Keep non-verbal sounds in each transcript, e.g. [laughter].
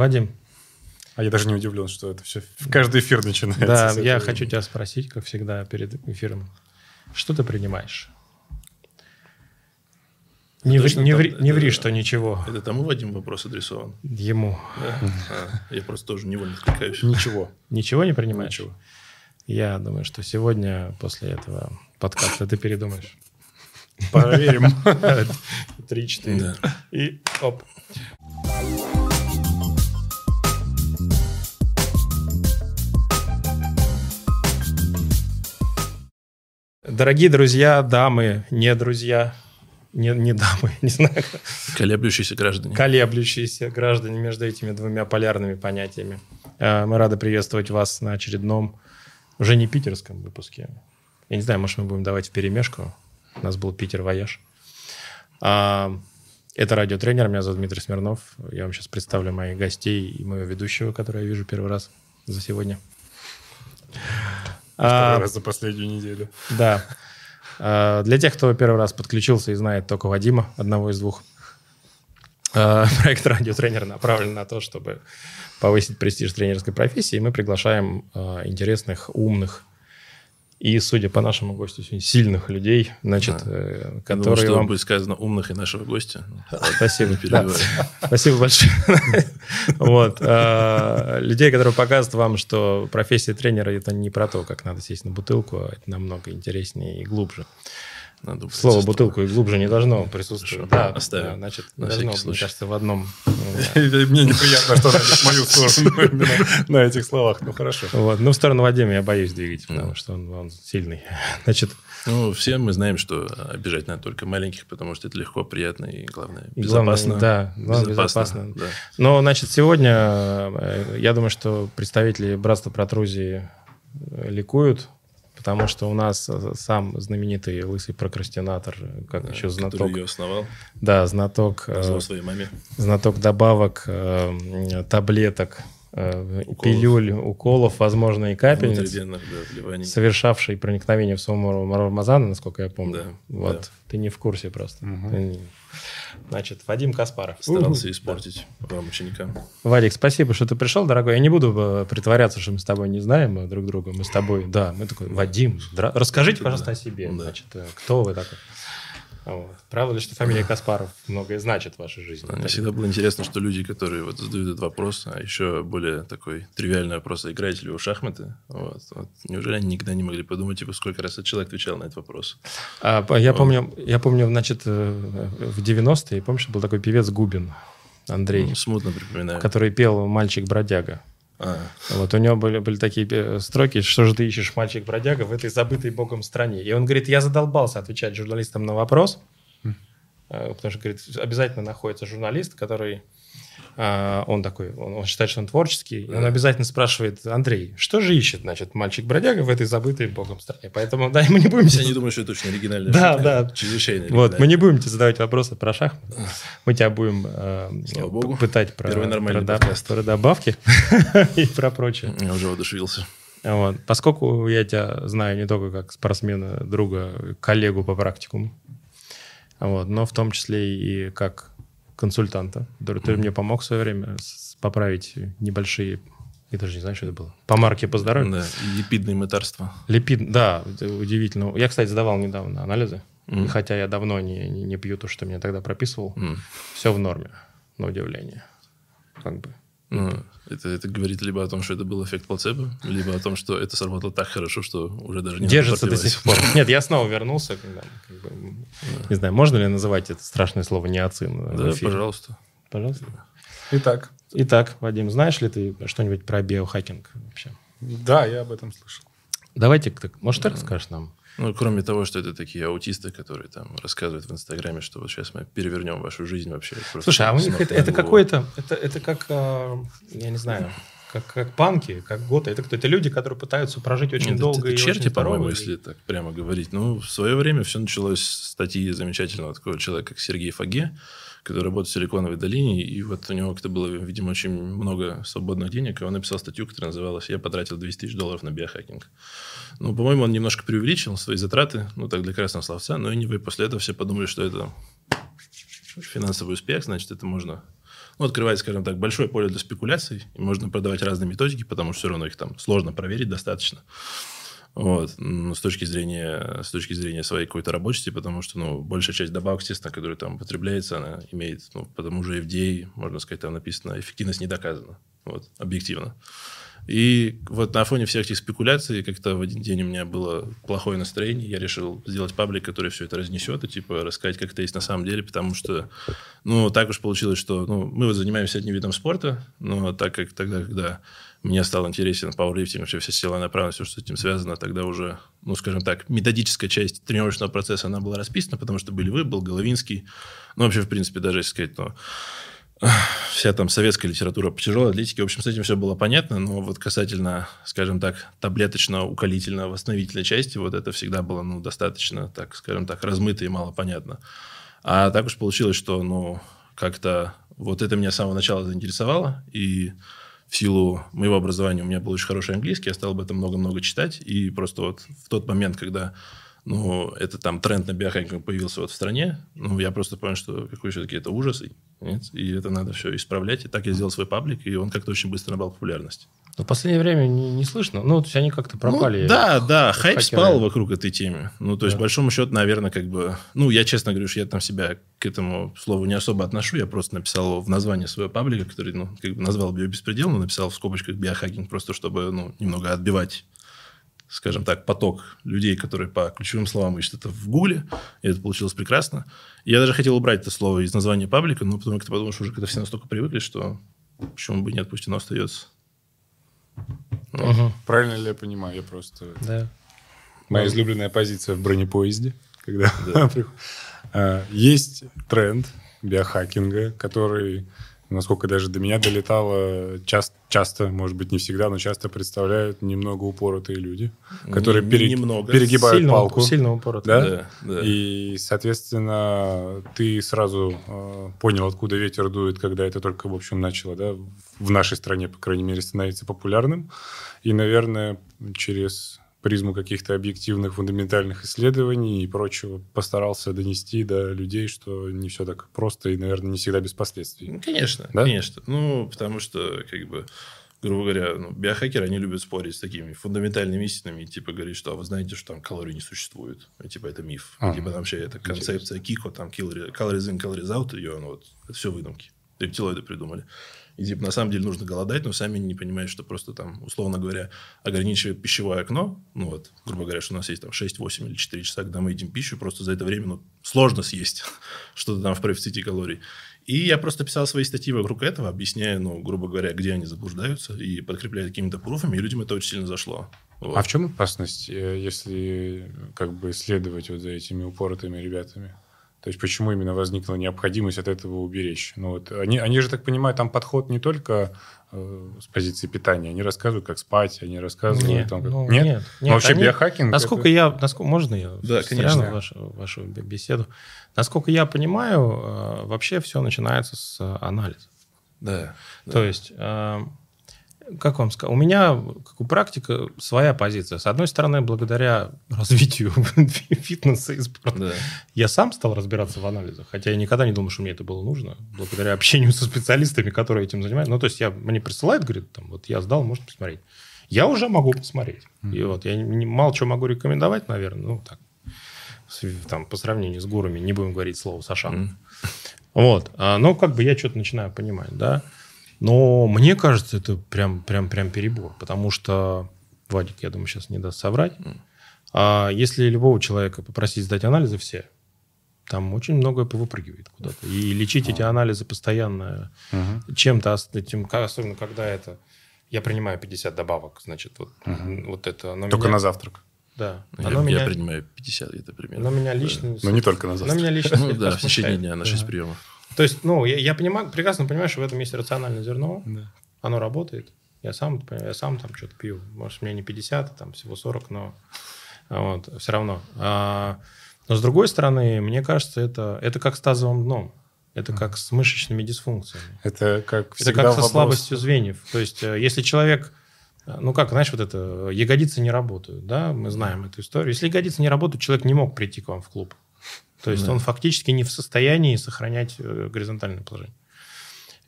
Вадим, А я даже не удивлен, что это все в каждый эфир начинается. да, я этого. хочу тебя спросить, как всегда, перед эфиром. Что ты принимаешь? Не, ври, не, там- ври, не ври, что ничего. Это тому Вадим вопрос адресован. Ему. Да? А, я просто тоже невольно откликаюсь. Ничего. Ничего не принимаешь? Ничего. Я думаю, что сегодня после этого подкаста ты передумаешь. Проверим. [laughs] Три-четыре. Да. И оп. Дорогие друзья, дамы, не друзья, не, не дамы, [laughs] не знаю, Колеблющиеся граждане. колеблющиеся граждане между этими двумя полярными понятиями. Э, Мы рады приветствовать вас на очередном, уже не питерском выпуске. Я не знаю, может, мы будем давать в перемешку. У нас был Питер Вояж. А, Это радиотренер, меня зовут Дмитрий Смирнов. Я вам сейчас представлю моих гостей и моего ведущего, которого я вижу первый раз за сегодня. А, Второй раз за последнюю неделю. да. А, Для тех, кто первый раз подключился и знает только Вадима, одного из двух, а, проект «Радиотренер» направлен на то, чтобы повысить престиж тренерской профессии. Мы приглашаем а, интересных, умных и, судя по нашему гостю, сегодня сильных людей, значит, Да. э, Я думал, которые что вам... будет сказано умных и нашего гостя. Спасибо. Спасибо большое. Вот. а, Людей, которые показывают вам, что профессия тренера – это не про то, как надо сесть на бутылку, а это намного интереснее и глубже. Надо убрать Слово бутылку и глубже не должно присутствовать. Хорошо. Да, Оставим. да, значит, На должно, мне кажется, в одном. ну. [laughs] Мне неприятно, что мою сторону [laughs] на этих словах. Ну, хорошо. Вот. Ну, в сторону Вадима я боюсь двигать, потому что он, сильный. [laughs] Значит, Ну, все мы знаем, что обижать надо только маленьких, потому что это легко, приятно и, главное, безопасно. да, безопасно. Но, значит, сегодня э, я думаю, что представители братства протрузии э, ликуют, потому что у нас э, сам знаменитый лысый прокрастинатор, как Да, еще знаток, ее основал, да, знаток, э, своей маме. знаток добавок, э, таблеток, Уколов. пилюль, уколов, возможно, и капельниц, да, совершавший проникновение в самого Рамазана, насколько я помню. Да, вот. да. Ты не в курсе просто. Мгм. Ты не- Значит, Вадим Каспаров. Старался испортить вам, ученикам. Вадик, спасибо, что ты пришел, дорогой. Я не буду э, притворяться, что мы с тобой не знаем э, друг друга. Мы с тобой, да, мы такой, Вадим, расскажите, Да. пожалуйста, о себе. Да. Значит, э, кто вы такой? Вот. Правда ли, что фамилия Каспаров многое значит в вашей жизни? Мне всегда было интересно, что люди, которые вот задают этот вопрос, а еще более такой тривиальный вопрос, а играете ли вы в шахматы? Вот, вот. Неужели они никогда не могли подумать, типа, сколько раз этот человек отвечал на этот вопрос? А, я, помню, я помню, значит, э, в 90-е, помнишь, был такой певец Губин Андрей, Ну, смутно припоминаю. который пел «Мальчик-бродяга». А, Вот у него были, были такие э, строки, что же ты ищешь, мальчик-бродяга, в этой забытой богом стране. И он говорит, я задолбался отвечать журналистам на вопрос, э, потому что, говорит, обязательно находится журналист, который, он такой, он, он считает, что он творческий, и он Да. обязательно спрашивает, Андрей, что же ищет, значит, мальчик-бродяга в этой забытой богом стране? Поэтому, да, мы не будем... я не думаю, что это очень оригинальная Да, да. Чрезвычайно Вот, мы не будем тебе задавать вопросы про шахматы. Мы тебя будем э, пытать про, про, подкаст. про добавки [laughs] и про прочее. Я уже воодушевился. Вот. Поскольку я тебя знаю не только как спортсмена, друга, коллегу по практикуму, вот, но в том числе и как консультанта. Ты ты мне помог в свое время поправить небольшие, я даже не знаю, что это было, помарки по здоровью. Да, липидные мытарства. Липид, да, удивительно. Я, кстати, сдавал недавно анализы, и хотя я давно не, не, не пью то, что мне тогда прописывал, М. все в норме, на удивление. Как бы. Ну, это, это говорит либо о том, что это был эффект плацебо, либо о том, что это сработало так хорошо, что уже даже не Держится до сих пор. Нет, я снова вернулся. Когда, как бы, не знаю, можно ли называть это страшное слово неоцин? Да, пожалуйста. Пожалуйста. Итак, Итак, Вадим, знаешь ли ты что-нибудь про биохакинг вообще? да, я об этом слышал. Давайте, ты, может, так скажешь нам? Ну, кроме того, что это такие аутисты, которые там рассказывают в Инстаграме, что вот сейчас мы перевернем вашу жизнь вообще. Слушай, а у них это, это какое-то, это, это как, а, я не знаю, как, как панки, как готы. Это кто? Это люди, которые пытаются прожить очень Нет, это- долго это и черти, очень по-моему, здорово. если так прямо говорить. Ну, в свое время все началось с статьи замечательного такого человека, как Сергей Фаге, который работает в Силиконовой долине, и вот у него как-то было, видимо, очень много свободных денег, и он написал статью, которая называлась «Я потратил 200 тысяч долларов на биохакинг». Ну, по-моему, он немножко преувеличил свои затраты, ну, так для красного словца, но и после этого все подумали, что это финансовый успех, значит, это можно ну, открывает, скажем так, большое поле для спекуляций, и можно продавать разные методики, потому что все равно их там сложно проверить достаточно. Вот, с точки зрения, с точки зрения своей какой-то рабочести, потому что, ну, большая часть добавок, естественно, которая там потребляется, она имеет, ну, потому же FDA, можно сказать, там написано, эффективность не доказана, вот, объективно. И вот на фоне всех этих спекуляций как-то в один день у меня было плохое настроение. Я решил сделать паблик, который все это разнесет и типа рассказать, как это есть на самом деле, потому что, ну, так уж получилось, что ну, мы вот занимаемся одним видом спорта, но так как тогда, когда мне стал интересен пауэрлифтинг, вообще вся сила направленность, все, что с этим связано, тогда уже, ну, скажем так, методическая часть тренировочного процесса, она была расписана, потому что были вы, был Головинский, ну, вообще, в принципе, даже если сказать, ну, [sighs] вся там советская литература по тяжелой атлетике. В общем, с этим все было понятно, но вот касательно, скажем так, таблеточно-уколительно-восстановительной части, вот это всегда было, ну, достаточно, так, скажем так, размыто и мало понятно. А так уж получилось, что, ну, как-то вот это меня с самого начала заинтересовало, и в силу моего образования у меня был очень хороший английский, я стал об этом много-много читать, и просто вот в тот момент, когда ну, это там тренд на биохакинг появился вот в стране, ну, я просто понял, что какой все-таки это ужас, нет? и это надо все исправлять. И так я сделал свой паблик, и он как-то очень быстро набрал популярность. Но в последнее время не, не слышно. Ну, то есть они как-то пропали. Ну, да, да, хайп хакеры. спал вокруг этой темы. Ну, то есть, да. большому счету, наверное, как бы... Ну, я честно говорю, что я там себя к этому слову не особо отношу. Я просто написал в названии своего паблика, который, ну, как бы назвал биобеспредел, но написал в скобочках биохакинг, просто чтобы, ну, немного отбивать скажем так, поток людей, которые по ключевым словам ищут это в Гугле, и это получилось прекрасно. Я даже хотел убрать это слово из названия паблика, но потом как-то подумал, что уже когда все настолько привыкли, что почему бы нет, пусть оно остается. Ну. Угу. Правильно ли я понимаю? Я просто... Да. Моя да. излюбленная позиция в бронепоезде, когда да. [laughs] А, есть тренд биохакинга, который насколько даже до меня долетало, часто, часто, может быть, не всегда, но часто представляют немного упоротые люди, которые не, перег... немного. перегибают сильно, палку. Сильно упоротые. Да? Да, да. И, соответственно, ты сразу э, понял, откуда ветер дует, когда это только, в общем, начало, да, в нашей стране, по крайней мере, становиться популярным. И, наверное, через призму каких-то объективных фундаментальных исследований и прочего постарался донести до людей, что не все так просто и, наверное, не всегда без последствий. Ну, конечно, да? конечно. Ну, потому что, как бы, грубо говоря, ну, биохакеры, они любят спорить с такими фундаментальными истинами, типа говорить, что а вы знаете, что там калорий не существует. И, типа это миф. А, типа там вообще это концепция Кико, там calories in, calories out, ее, ну, вот, это все выдумки. Рептилоиды придумали. И типа на самом деле нужно голодать, но сами не понимают, что просто там, условно говоря, ограничивает пищевое окно, ну вот, грубо говоря, что у нас есть там 6, 8 или 4 часа, когда мы едим пищу, просто за это время ну, сложно съесть [laughs] что-то там в профиците калорий. И я просто писал свои статьи вокруг этого, объясняя, ну, грубо говоря, где они заблуждаются, и подкрепляя какими-то пруфами, и людям это очень сильно зашло. Вот. А в чем опасность, э, если как бы следовать вот за этими упоротыми ребятами? То есть почему именно возникла необходимость от этого уберечь? Ну, вот, они, они же, так понимаю, там подход не только э, с позиции питания. Они рассказывают, как спать, они рассказывают... Нет, там, как... ну, нет? нет, нет вообще они, биохакинг... Насколько это... я... Насколько, можно я да, конечно. вашу, вашу беседу? Насколько я понимаю, э, вообще все начинается с анализа. Да. То да. есть... Э, как вам сказать, у меня, как у практика, своя позиция. С одной стороны, благодаря развитию [laughs] фитнеса и спорта, да. я сам стал разбираться в анализах, хотя я никогда не думал, что мне это было нужно, благодаря общению со специалистами, которые этим занимаются. Ну, то есть, я, мне присылают, говорит, там, вот я сдал, можно посмотреть. Я уже могу посмотреть. Mm-hmm. И вот я не, мало чего могу рекомендовать, наверное, ну, так, там, по сравнению с гурами, не будем говорить слово Сашан. Mm-hmm. Вот. А, но как бы я что-то начинаю понимать, да. Но мне кажется, это прям, прям, прям перебор, потому что Вадик, я думаю, сейчас не даст соврать. А если любого человека попросить сдать анализы все, там очень многое повыпрыгивает куда-то. И лечить эти анализы постоянно угу. чем-то, этим, особенно когда это... Я принимаю 50 добавок, значит, вот, угу. вот это... Только меня... на завтрак. Да. Я, оно я меня... принимаю 50 где-то примерно. Но меня лично... Но не только на завтрак. Но меня лично... Ну да, в течение дня на 6 приемов. То есть, ну, я, я понимаю, прекрасно понимаю, что в этом есть рациональное зерно. Да. Оно работает. Я сам, я сам там что-то пью. Может, мне не 50, а там всего 40, но вот, все равно. А, но с другой стороны, мне кажется, это, это как с тазовым дном. Это как с мышечными дисфункциями. Это как Это как со вопрос... слабостью звеньев. То есть, э, если человек э, ну как, знаешь, вот это, ягодицы не работают, да, мы знаем эту историю. Если ягодицы не работают, человек не мог прийти к вам в клуб. То есть да. он фактически не в состоянии сохранять э, горизонтальное положение.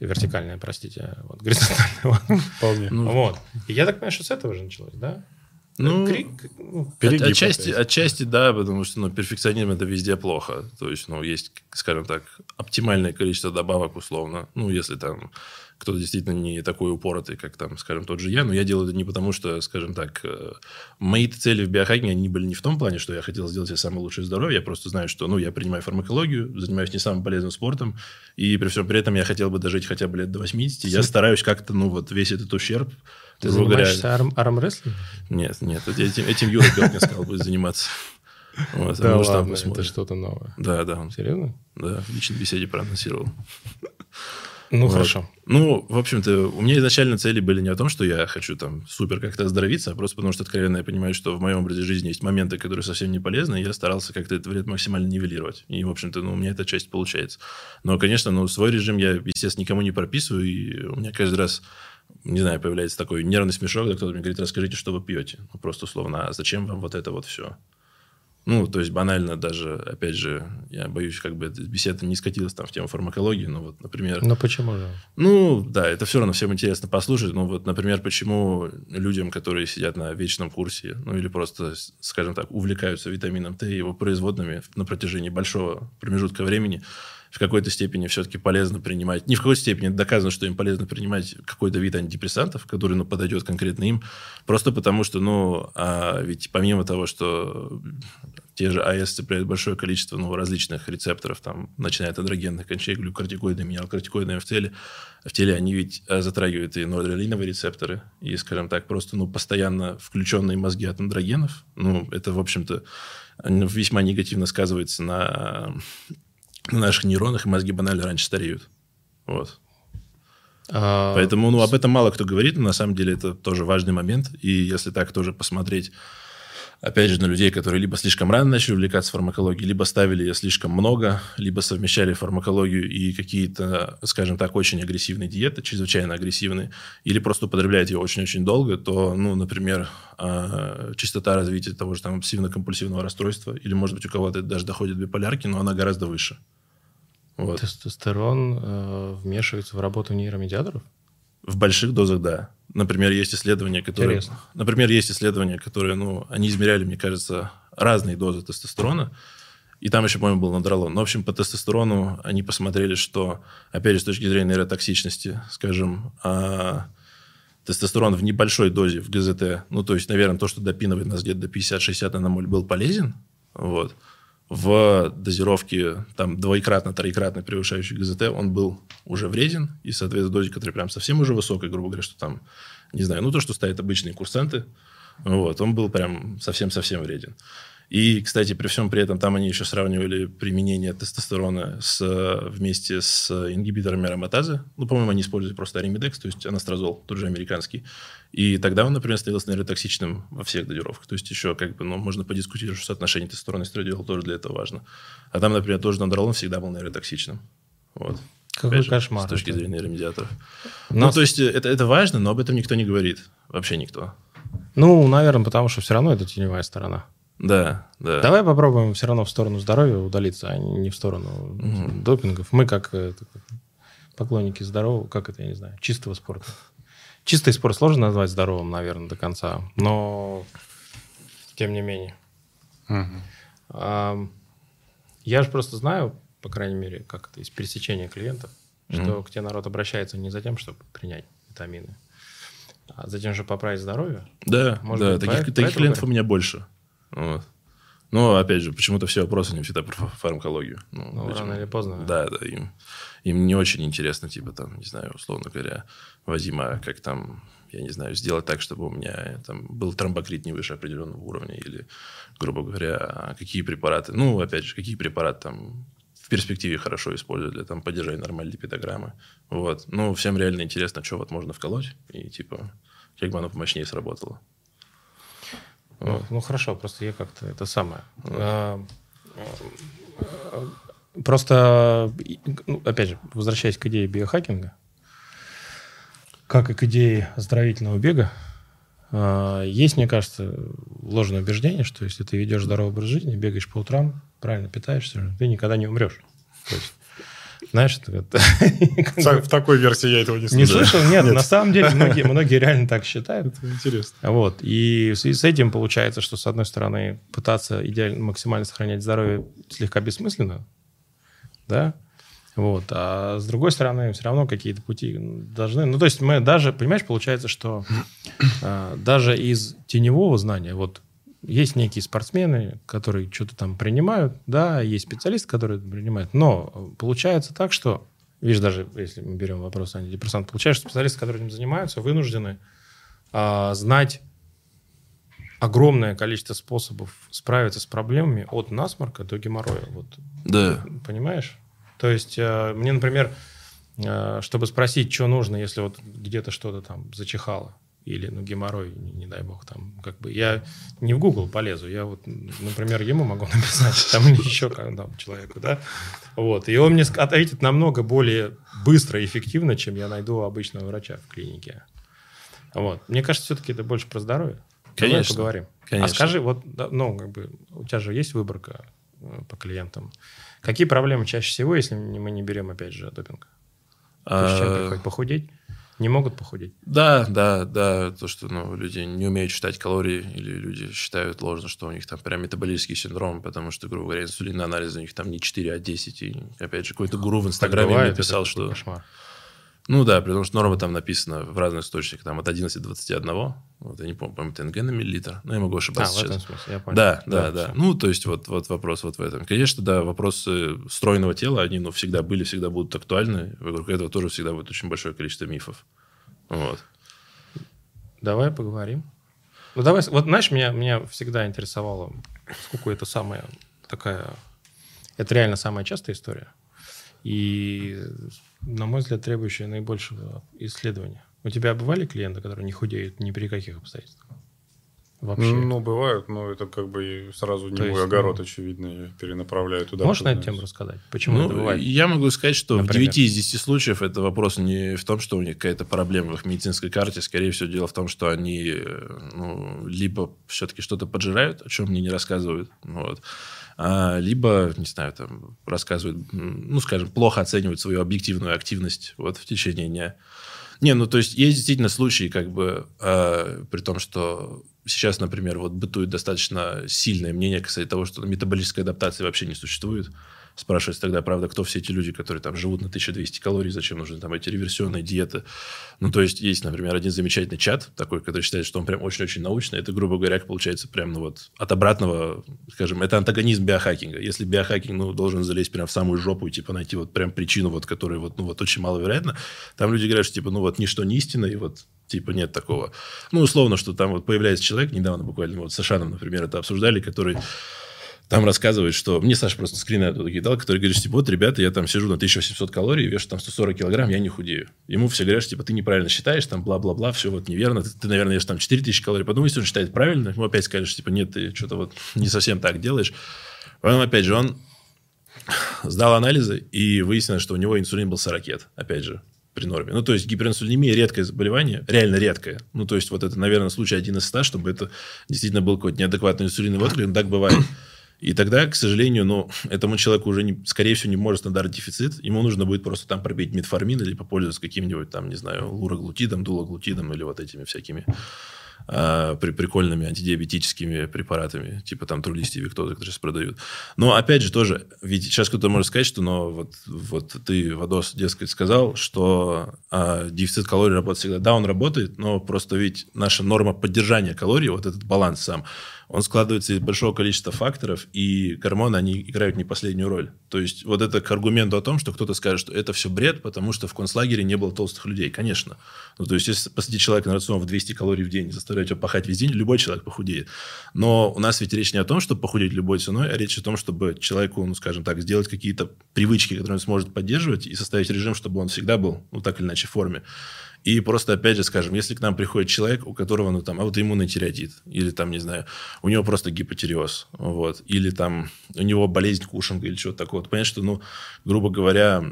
Вертикальная, простите. Вот, горизонтальная. Вполне. Ну, вот. И я так понимаю, что с этого же началось, да? Ну, Крик, ну, Перегиб отчасти, опять. отчасти, да, потому что ну, перфекционизм это везде плохо. То есть, ну, есть, скажем так, оптимальное количество добавок, условно. Ну, если там кто-то действительно не такой упоротый, как там, скажем, тот же я, но я делаю это не потому, что, скажем так, э, мои цели в биохакинге, они были не в том плане, что я хотел сделать себе самое лучшее здоровье, я просто знаю, что, ну, я принимаю фармакологию, занимаюсь не самым полезным спортом, и при всем при этом я хотел бы дожить хотя бы лет до 80, я стараюсь как-то, ну, вот весь этот ущерб, Ты занимаешься арм, армрестлингом? нет, нет, этим, этим Юра Белкин сказал, будет заниматься. Вот, Да ладно, это что-то новое. Да, да, он Серьезно? да, в личной беседе проанонсировал. Ну, Вот. хорошо. Ну, в общем-то, у меня изначально цели были не о том, что я хочу там супер как-то оздоровиться, а просто потому что откровенно я понимаю, что в моем образе жизни есть моменты, которые совсем не полезны, и я старался как-то этот вред максимально нивелировать. И, в общем-то, ну, у меня эта часть получается. Но, конечно, ну, свой режим я, естественно, никому не прописываю, и у меня каждый раз не знаю, появляется такой нервный смешок, когда кто-то мне говорит, расскажите, что вы пьете. Ну, просто условно, а зачем вам вот это вот все? Ну, то есть банально даже, опять же, я боюсь, как бы эта беседа не скатилась там в тему фармакологии, но вот, например... Ну, почему же? Ну, да, это все равно всем интересно послушать. Ну, вот, например, почему людям, которые сидят на вечном курсе, ну, или просто, скажем так, увлекаются витамином Т и его производными на протяжении большого промежутка времени, в какой-то степени все-таки полезно принимать, не в какой-то степени доказано, что им полезно принимать какой-то вид антидепрессантов, который, ну, подойдет конкретно им, просто потому что, ну, а ведь помимо того, что те же АЭС цепляют большое количество ну, различных рецепторов, там, начиная от адрогенных, кончая глюкортикоидными, минералкортикоидными в теле, в теле они ведь э, затрагивают и норадреналиновые рецепторы, и, скажем так, просто ну, постоянно включенные мозги от андрогенов. Ну, это, в общем-то, ну, весьма негативно сказывается на, на наших нейронах, и мозги банально раньше стареют. Вот. А, Поэтому, ну, об этом мало кто говорит, но на самом деле это тоже важный момент. И если так тоже посмотреть, опять же, на людей, которые либо слишком рано начали увлекаться фармакологией, либо ставили ее слишком много, либо совмещали фармакологию и какие-то, скажем так, очень агрессивные диеты, чрезвычайно агрессивные, или просто употребляют ее очень-очень долго, то, ну, например, а, частота развития того же там обсессивно-компульсивного расстройства, или, может быть, у кого-то даже доходит до биполярки, но она гораздо выше. Вот. Тестостерон э, вмешивается в работу нейромедиаторов? В больших дозах, да. Например, есть исследования, которые... Интересно. Например, есть исследования, которые, ну, они измеряли, мне кажется, разные дозы тестостерона. И там еще, по-моему, был надролон. Но, в общем, по тестостерону они посмотрели, что, опять же, с точки зрения нейротоксичности, скажем, а, тестостерон в небольшой дозе в ГЗТ, ну, то есть, наверное, то, что допинывает нас где-то до 50-60 наномоль, был полезен. Вот. В дозировке там двоекратно, троекратно превышающей ГЗТ он был уже вреден. И, соответственно, в дозе, которая прям совсем уже высокая, грубо говоря, что там, не знаю, ну, то, что ставят обычные курсанты, вот, он был прям совсем-совсем вреден. И, кстати, при всем при этом там они еще сравнивали применение тестостерона с, вместе с ингибиторами ароматазы. Ну, по-моему, они используют просто аримидекс, то есть анастрозол, тот же американский. И тогда он, например, становился нейротоксичным во всех дозировках. То есть еще как бы, ну, можно подискутировать, что соотношение тестостерона и эстрадиола тоже для этого важно. А там, например, тоже надролон всегда был нейротоксичным. Вот. Какой Опять же, кошмар. С точки это. зрения нейромедиаторов. Но- Ну, то есть, это, это важно, но об этом никто не говорит. Вообще никто. Ну, наверное, потому что все равно это теневая сторона. Да, да. Давай попробуем все равно в сторону здоровья удалиться, а не в сторону допингов. Мы как э, как поклонники здорового, как это, я не знаю, чистого спорта. Чистый спорт сложно назвать здоровым, наверное, до конца, но тем не менее. Ам, Я же просто знаю, по крайней мере, как это из пересечения клиентов, что Мгм. к тебе народ обращается не за тем, чтобы принять витамины, а за тем, чтобы поправить здоровье. Да, Может да, быть, таких, таких клиентов у говорят? меня больше. Вот. Но, опять же, почему-то все вопросы не всегда про фа- фармакологию. Ну, Ну, почему? рано или поздно. Да, да, им, им не очень интересно, типа, там, не знаю, условно говоря, Вадима, как там, я не знаю, сделать так, чтобы у меня там был тромбокрит не выше определенного уровня, или, грубо говоря, какие препараты, ну, опять же, какие препараты там в перспективе хорошо использовать для там, поддержания нормальной липидограммы. Вот. Ну, всем реально интересно, что вот можно вколоть, и, типа, как бы оно помощнее сработало. Ну, ну, хорошо, просто я как-то это самое. А, а, Просто, ну, опять же, возвращаясь к идее биохакинга, как и к идее оздоровительного бега, а, есть, мне кажется, ложное убеждение, что если ты ведешь здоровый образ жизни, бегаешь по утрам, правильно питаешься, ты никогда не умрешь. То есть, Знаешь. В такой версии я этого не слышал. Не слышал? Нет, на самом деле многие, многие реально так считают. Это интересно. Вот. И в связи с этим получается, что, с одной стороны, пытаться идеально, максимально сохранять здоровье слегка бессмысленно, да, вот. А с другой стороны, все равно какие-то пути должны... Ну, то есть мы даже, понимаешь, получается, что э, даже из теневого знания, вот есть некие спортсмены, которые что-то там принимают, да, есть специалисты, которые принимают, но получается так, что, видишь, даже если мы берем вопрос антидепрессант, получается, что специалисты, которые этим занимаются, вынуждены а, знать огромное количество способов справиться с проблемами от насморка до геморроя. Вот. Да. Понимаешь? То есть э, мне, например, э, чтобы спросить, что нужно, если вот где-то что-то там зачихало, или ну, геморрой, не, не дай бог, там, как бы, я не в Google полезу, я вот, например, ему могу [laughs] написать, там, или еще там, человеку, да, вот, и он мне ответит намного более быстро и эффективно, чем я найду обычного врача в клинике. Вот. Мне кажется, все-таки это больше про здоровье. Конечно. Давай поговорим. Конечно. А скажи, вот, ну, как бы, у тебя же есть выборка э, по клиентам. Какие проблемы чаще всего, если мы не берем, опять же, допинг? То есть, А, приходит? Похудеть? Не могут похудеть? Да, да, да, то, что ну, люди не умеют считать калории, или люди считают ложно, что у них там прям метаболический синдром, потому что, грубо говоря, инсулинный анализ у них там не 4, а 10. И, опять же, какой-то гуру в Инстаграме Бывает, написал, что... Кошмар. Ну да, потому что норма там написана в разных источниках, там от 11 до 21. Вот, я не помню, по-моему, тенге на миллилитр. Но я могу А, ошибаться в сейчас. этом смысле, я понял. Да, да, да. всё. Ну, то есть, вот, вот вопрос вот в этом. Конечно, да, вопросы стройного тела, они ну, всегда были, всегда будут актуальны. Вокруг этого тоже всегда будет очень большое количество мифов. Вот. Давай поговорим. Ну, давай, вот знаешь, меня, меня всегда интересовало, сколько это самая такая... Это реально самая частая история. И, на мой взгляд, требующая наибольшего исследования. У тебя бывали клиенты, которые не худеют ни при каких обстоятельствах? Вообще. Ну, бывают, но это как бы сразу не То мой есть, огород, ну, очевидно, я перенаправляю туда. Можешь на эту тему рассказать? Почему Ну, это бывает? я могу сказать, что Например? в 9 из 10 случаев это вопрос не в том, что у них какая-то проблема в их медицинской карте. Скорее всего, дело в том, что они э, ну, либо все-таки что-то поджирают, о чем мне не рассказывают, вот, либо, не знаю, там, рассказывают, ну, скажем, плохо оценивают свою объективную активность вот, в течение дня. Не, ну, то есть, есть действительно случаи, как бы, э, при том, что сейчас, например, вот бытует достаточно сильное мнение касательно того, что метаболической адаптации вообще не существует. Спрашивается тогда, правда, кто все эти люди, которые там живут на 1200 калорий, зачем нужны там эти реверсионные диеты. Ну, то есть, есть, например, один замечательный чат такой, который считает, что он прям очень-очень научный. Это, грубо говоря, получается прям, ну, вот, от обратного, скажем, это антагонизм биохакинга. Если биохакинг, ну, должен залезть прям в самую жопу и, типа, найти вот прям причину, вот, которая вот, ну, вот, очень маловероятна, там люди говорят, что, типа, ну, вот, ничто не истина, и вот, типа, нет такого. Ну, условно, что там вот появляется человек, недавно буквально, вот, с Ашаном, например, это обсуждали, который там рассказывает, что... Мне Саша просто скрины оттуда кидал, который говорит, что, типа, вот, ребята, я там сижу на 1800 калорий, вешу там 140 килограмм, я не худею. Ему все говорят, что, типа, ты неправильно считаешь, там, бла-бла-бла, все вот неверно. Ты, ты, наверное, ешь там 4000 калорий. Подумай, если он считает правильно. Ему опять скажешь, что, типа, нет, ты что-то вот не совсем так делаешь. Потом, опять же, он сдал анализы, и выяснилось, что у него инсулин был 40, опять же, при норме. Ну, то есть, гиперинсулинемия – редкое заболевание, реально редкое. Ну, то есть, вот это, наверное, случай один из ста, чтобы это действительно был какой-то неадекватный инсулиновый [coughs] отклик, но так бывает. И тогда, к сожалению, ну, [laughs] этому человеку уже, не, скорее всего, не может стандартный дефицит. Ему нужно будет просто там пробить метформин или попользоваться каким-нибудь там, не знаю, луроглутидом, дулоглутидом или вот этими всякими а, при, прикольными антидиабетическими препаратами, типа там трулистий, виктозы, которые сейчас продают. Но, опять же, тоже, ведь сейчас кто-то может сказать, что, но вот, вот ты, Вадос, дескать, сказал, что а, дефицит калорий работает всегда. Да, он работает, но просто ведь наша норма поддержания калорий, вот этот баланс сам, он складывается из большого количества факторов, и гормоны, они играют не последнюю роль. То есть, вот это к аргументу о том, что кто-то скажет, что это все бред, потому что в концлагере не было толстых людей. Конечно. Ну, то есть, если посадить человека на рацион в 200 калорий в день и заставлять его пахать весь день, любой человек похудеет. Но у нас ведь речь не о том, чтобы похудеть любой ценой, а речь о том, чтобы человеку, ну, скажем так, сделать какие-то привычки, которые он сможет поддерживать, и составить режим, чтобы он всегда был, ну, так или иначе, в форме. И просто, опять же, скажем, если к нам приходит человек, у которого, ну, там, аутоиммунный тиреоидит, или там, не знаю, у него просто гипотиреоз, вот, или там у него болезнь Кушинга или что-то такое, то понятно, что, ну, грубо говоря,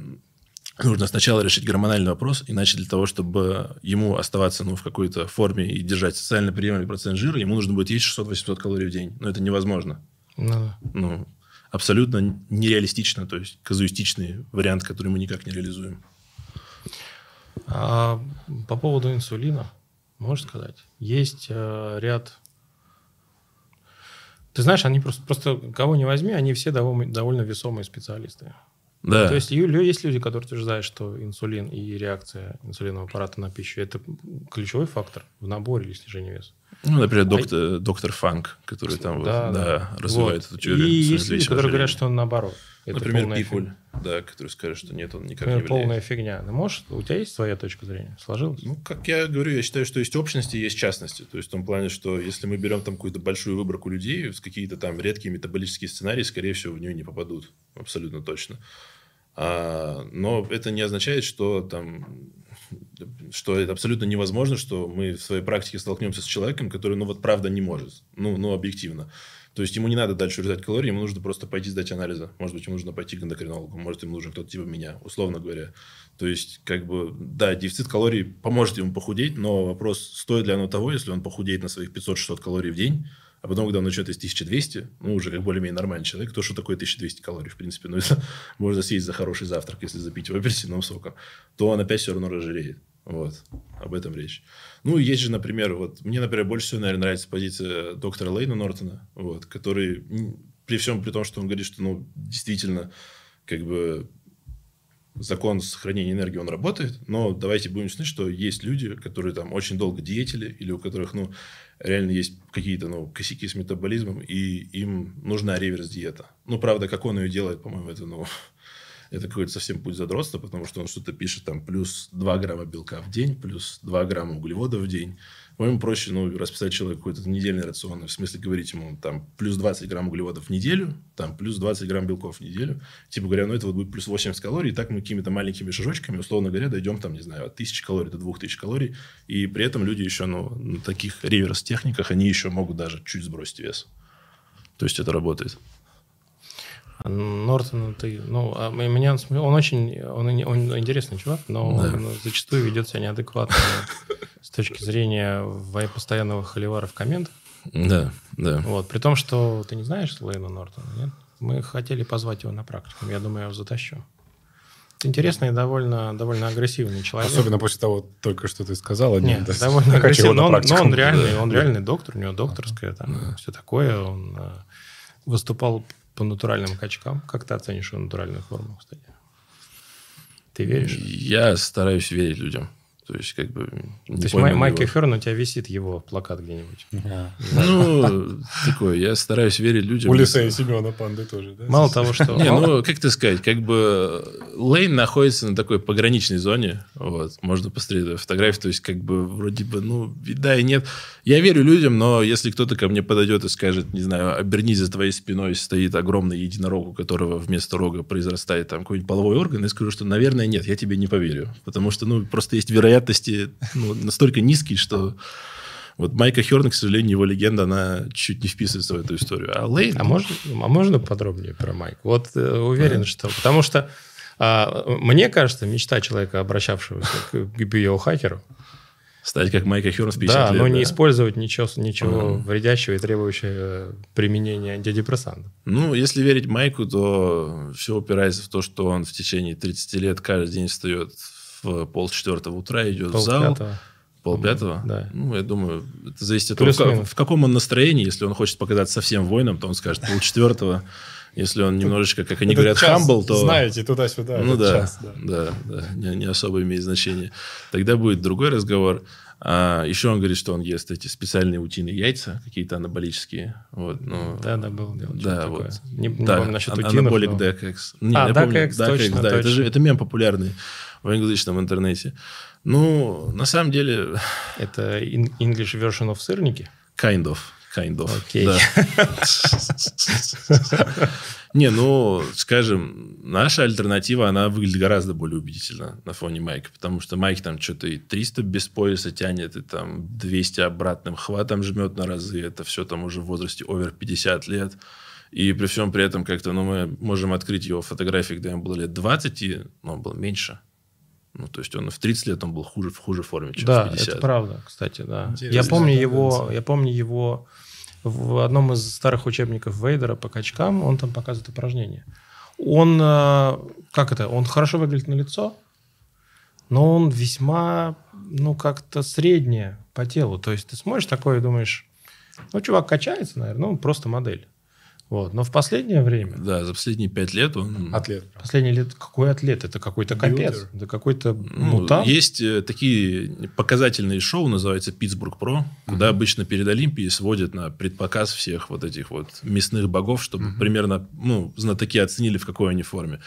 нужно сначала решить гормональный вопрос, иначе для того, чтобы ему оставаться ну, в какой-то форме и держать социально приемлемый процент жира, ему нужно будет есть 600-800 калорий в день. Но это невозможно. Ну. Ну, абсолютно нереалистично, то есть казуистичный вариант, который мы никак не реализуем. А по поводу инсулина, можешь сказать? Есть э, ряд... Ты знаешь, они просто, просто кого не возьми, они все довольно, довольно весомые специалисты. Да. То есть есть люди, которые утверждают, что инсулин и реакция инсулинового аппарата на пищу – это ключевой фактор в наборе или снижении веса. Ну, например, доктор, доктор Фанк, который там вот, Да, да, да. развивает Вот. эту теорию. И есть люди, которые говорят, что он наоборот. Это Например, Пикуль, фигня. да, который скажет, что нет, он никак Например, не влияет. полная фигня. Ну, может, у тебя есть своя точка зрения? Сложилось? Ну, как я говорю, я считаю, что есть общности и есть частности. То есть в том плане, что если мы берем там какую-то большую выборку людей, с какие-то там редкие метаболические сценарии, скорее всего, в нее не попадут. Абсолютно точно. А, но это не означает, что там что это абсолютно невозможно, что мы в своей практике столкнемся с человеком, который, ну, вот правда не может. Ну, ну объективно. То есть ему не надо дальше урезать калории, ему нужно просто пойти сдать анализы. Может быть, ему нужно пойти к эндокринологу, может, ему нужен кто-то типа меня, условно говоря. То есть, как бы, да, дефицит калорий поможет ему похудеть, но вопрос, стоит ли оно того, если он похудеет на своих 500-600 калорий в день, а потом, когда он начнет есть 1200, ну, уже как более-менее нормальный человек, то что такое 1200 калорий, в принципе, ну, это [laughs] можно съесть за хороший завтрак, если запить его апельсиновым соком, то он опять все равно разжиреет. Вот, об этом речь. Ну, есть же, например, вот, мне, например, больше всего, наверное, нравится позиция доктора Лейна Нортона, вот, который, при всем при том, что он говорит, что, ну, действительно, как бы, закон сохранения энергии, он работает, но давайте будем честны, что есть люди, которые там очень долго диетили, или у которых, ну, реально есть какие-то, ну, косяки с метаболизмом, и им нужна реверс-диета. Ну, правда, как он ее делает, по-моему, это, ну, [laughs] это какой-то совсем путь задротства, потому что он что-то пишет там плюс 2 грамма белка в день, плюс 2 грамма углеводов в день. По-моему, проще ну, расписать человеку какой-то недельный рацион, в смысле говорить ему там плюс 20 грамм углеводов в неделю, там плюс 20 грамм белков в неделю. Типа говоря, ну это вот будет плюс 80 калорий, и так мы какими-то маленькими шажочками, условно говоря, дойдем там, не знаю, от 1000 калорий до 2000 калорий. И при этом люди еще ну, на таких реверс-техниках, они еще могут даже чуть сбросить вес. То есть это работает. А Нортон, ты, ну, а меня он, он очень, он, он интересный чувак, но Да. он зачастую ведет себя неадекватно [laughs] с точки зрения постоянного холивара в комментах. Да, да. Вот, при том, что ты не знаешь Лейна Нортона, нет? Мы хотели позвать его на практику, я думаю, я его затащу. Это интересный и довольно, довольно агрессивный человек. Особенно после того, только что ты сказал. Нет, да, довольно [laughs] агрессивный. Но он, но он реальный, он реальный доктор, у него докторская, там все такое. Он э, выступал по натуральным качкам. Как ты оценишь его натуральную форму, кстати? Ты веришь? Я стараюсь верить людям. То есть, как бы... То есть Май- Майкл. Ферн, у тебя висит его плакат где-нибудь. Ну, такое, я стараюсь верить людям. У Лиса и Семена Панды тоже, да? Мало того, что... Не, ну, как это сказать, как бы Лейн находится на такой пограничной зоне, вот, можно посмотреть фотографии, то есть, как бы, вроде бы, ну, и да и нет. Я верю людям, но если кто-то ко мне подойдет и скажет, не знаю, обернись за твоей спиной стоит огромный единорог, у которого вместо рога произрастает там какой-нибудь половой орган, я скажу, что, наверное, нет, я тебе не поверю, потому что, ну, просто есть вероятности ну, настолько низкие, что вот Майка Херна, к сожалению, его легенда, она чуть не вписывается в эту историю. А Лейн... А можно, а можно подробнее про Майк? Вот э, уверен, что... Потому что а, мне кажется, мечта человека, обращавшегося к, к биохакеру, Стать как Майка Херн в 50 да, лет. но не да. использовать ничего, ничего Мгм. вредящего и требующего э, применения антидепрессантов. Ну, если верить Майку, то все упирается в то, что он в течение 30 лет каждый день встает в полчетвертого утра, идет в зал. Полпятого. Полпятого? Да. Ну, я думаю, это зависит от того, в, каком он настроении. Если он хочет показаться совсем воином, то он скажет полчетвертого. Если он немножечко, как они говорят, хамбл, то... Знаете, туда-сюда. Ну да, час, да. да, да, не, не особо имеет значения. Тогда будет другой разговор. А, еще он говорит, что он ест эти специальные утиные яйца, какие-то анаболические. Вот, ну, Да, да, был. Да, что-то вот. такое. Не, не да, помню насчет утинов, анаболик но- DAX. Не, А, я помню, DAX, точно, да, Это, точно. же, это мем популярный в английском интернете. Ну, на самом деле, Это English version of сырники? kind of. Kind of. Окей. да. [laughs] Не, ну, скажем, наша альтернатива, она выглядит гораздо более убедительно на фоне Майка, потому что Майк там что-то и 300 без пояса тянет, и там 200 обратным хватом жмет на разы, это все там уже в возрасте овер 50 лет. И при всем при этом как-то, ну, мы можем открыть его фотографии, когда ему было лет 20, и ну, он был меньше. Ну, то есть он в 30 лет он был хуже, в хуже форме, чем Да, в 50. это правда, кстати, да. Интересная Я помню его, тенденция. я помню его в одном из старых учебников Вейдера по качкам, он там показывает упражнение. Он, э, как это, он хорошо выглядит на лицо, но он весьма, ну, как-то среднее по телу. То есть ты смотришь такое и думаешь, ну, чувак качается, наверное, ну, он просто модель. Вот. Но в последнее время... Да, за последние пять лет он... Атлет. Последние лет... Какой атлет? Это какой-то капец. Это какой-то Ну, мутант. есть э, такие показательные шоу, называется Питтсбург Про, куда обычно перед Олимпией сводят на предпоказ всех вот этих вот мясных богов, чтобы примерно, ну, знатоки оценили, в какой они форме.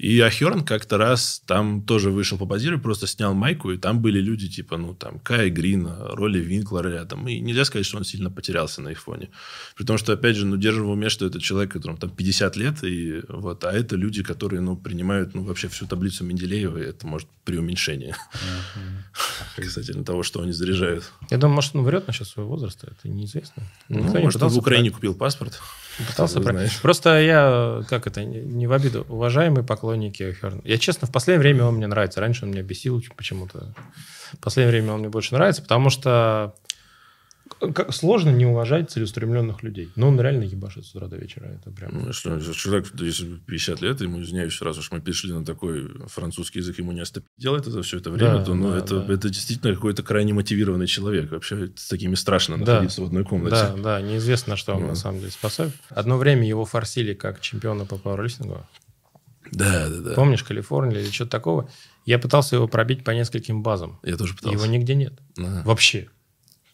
И Ахерн как-то раз там тоже вышел по базиру, просто снял майку, и там были люди типа, ну, там, Кай Грин, Роли Винклер рядом. И нельзя сказать, что он сильно потерялся на их фоне. При том, что, опять же, ну, держим в уме, что это человек, которому там 50 лет, и вот, а это люди, которые, ну, принимают, ну, вообще всю таблицу Менделеева, и это, может, преуменьшение [laughs] касательно того, что они заряжают. Я думаю, может, он врет насчет своего возраста. Это неизвестно. Ну, может, он в Украине купил паспорт. Пытался про-. Просто я, как это, не в обиду, уважаемые поклонники Херна. Я, честно, в последнее время он мне нравится. Раньше он меня бесил почему-то. В последнее время он мне больше нравится, потому что как- сложно не уважать целеустремленных людей. Но он реально ебашит с утра до вечера. Это прям... Ну, что, человек, если 50 лет, ему, извиняюсь, сразу уж мы перешли на такой французский язык, ему не остопить делать это все это время, Да, то ну, да, это, да. это действительно какой-то крайне мотивированный человек. Вообще с такими страшно Да. находиться в одной комнате. Да, да, неизвестно, что он Ну. на самом деле способен. Одно время его форсили как чемпиона по пауэрлифтингу. Да, да, да. Помнишь, Калифорния или что-то такого? Я пытался его пробить по нескольким базам. Я тоже пытался. Его нигде нет. Ага. Вообще.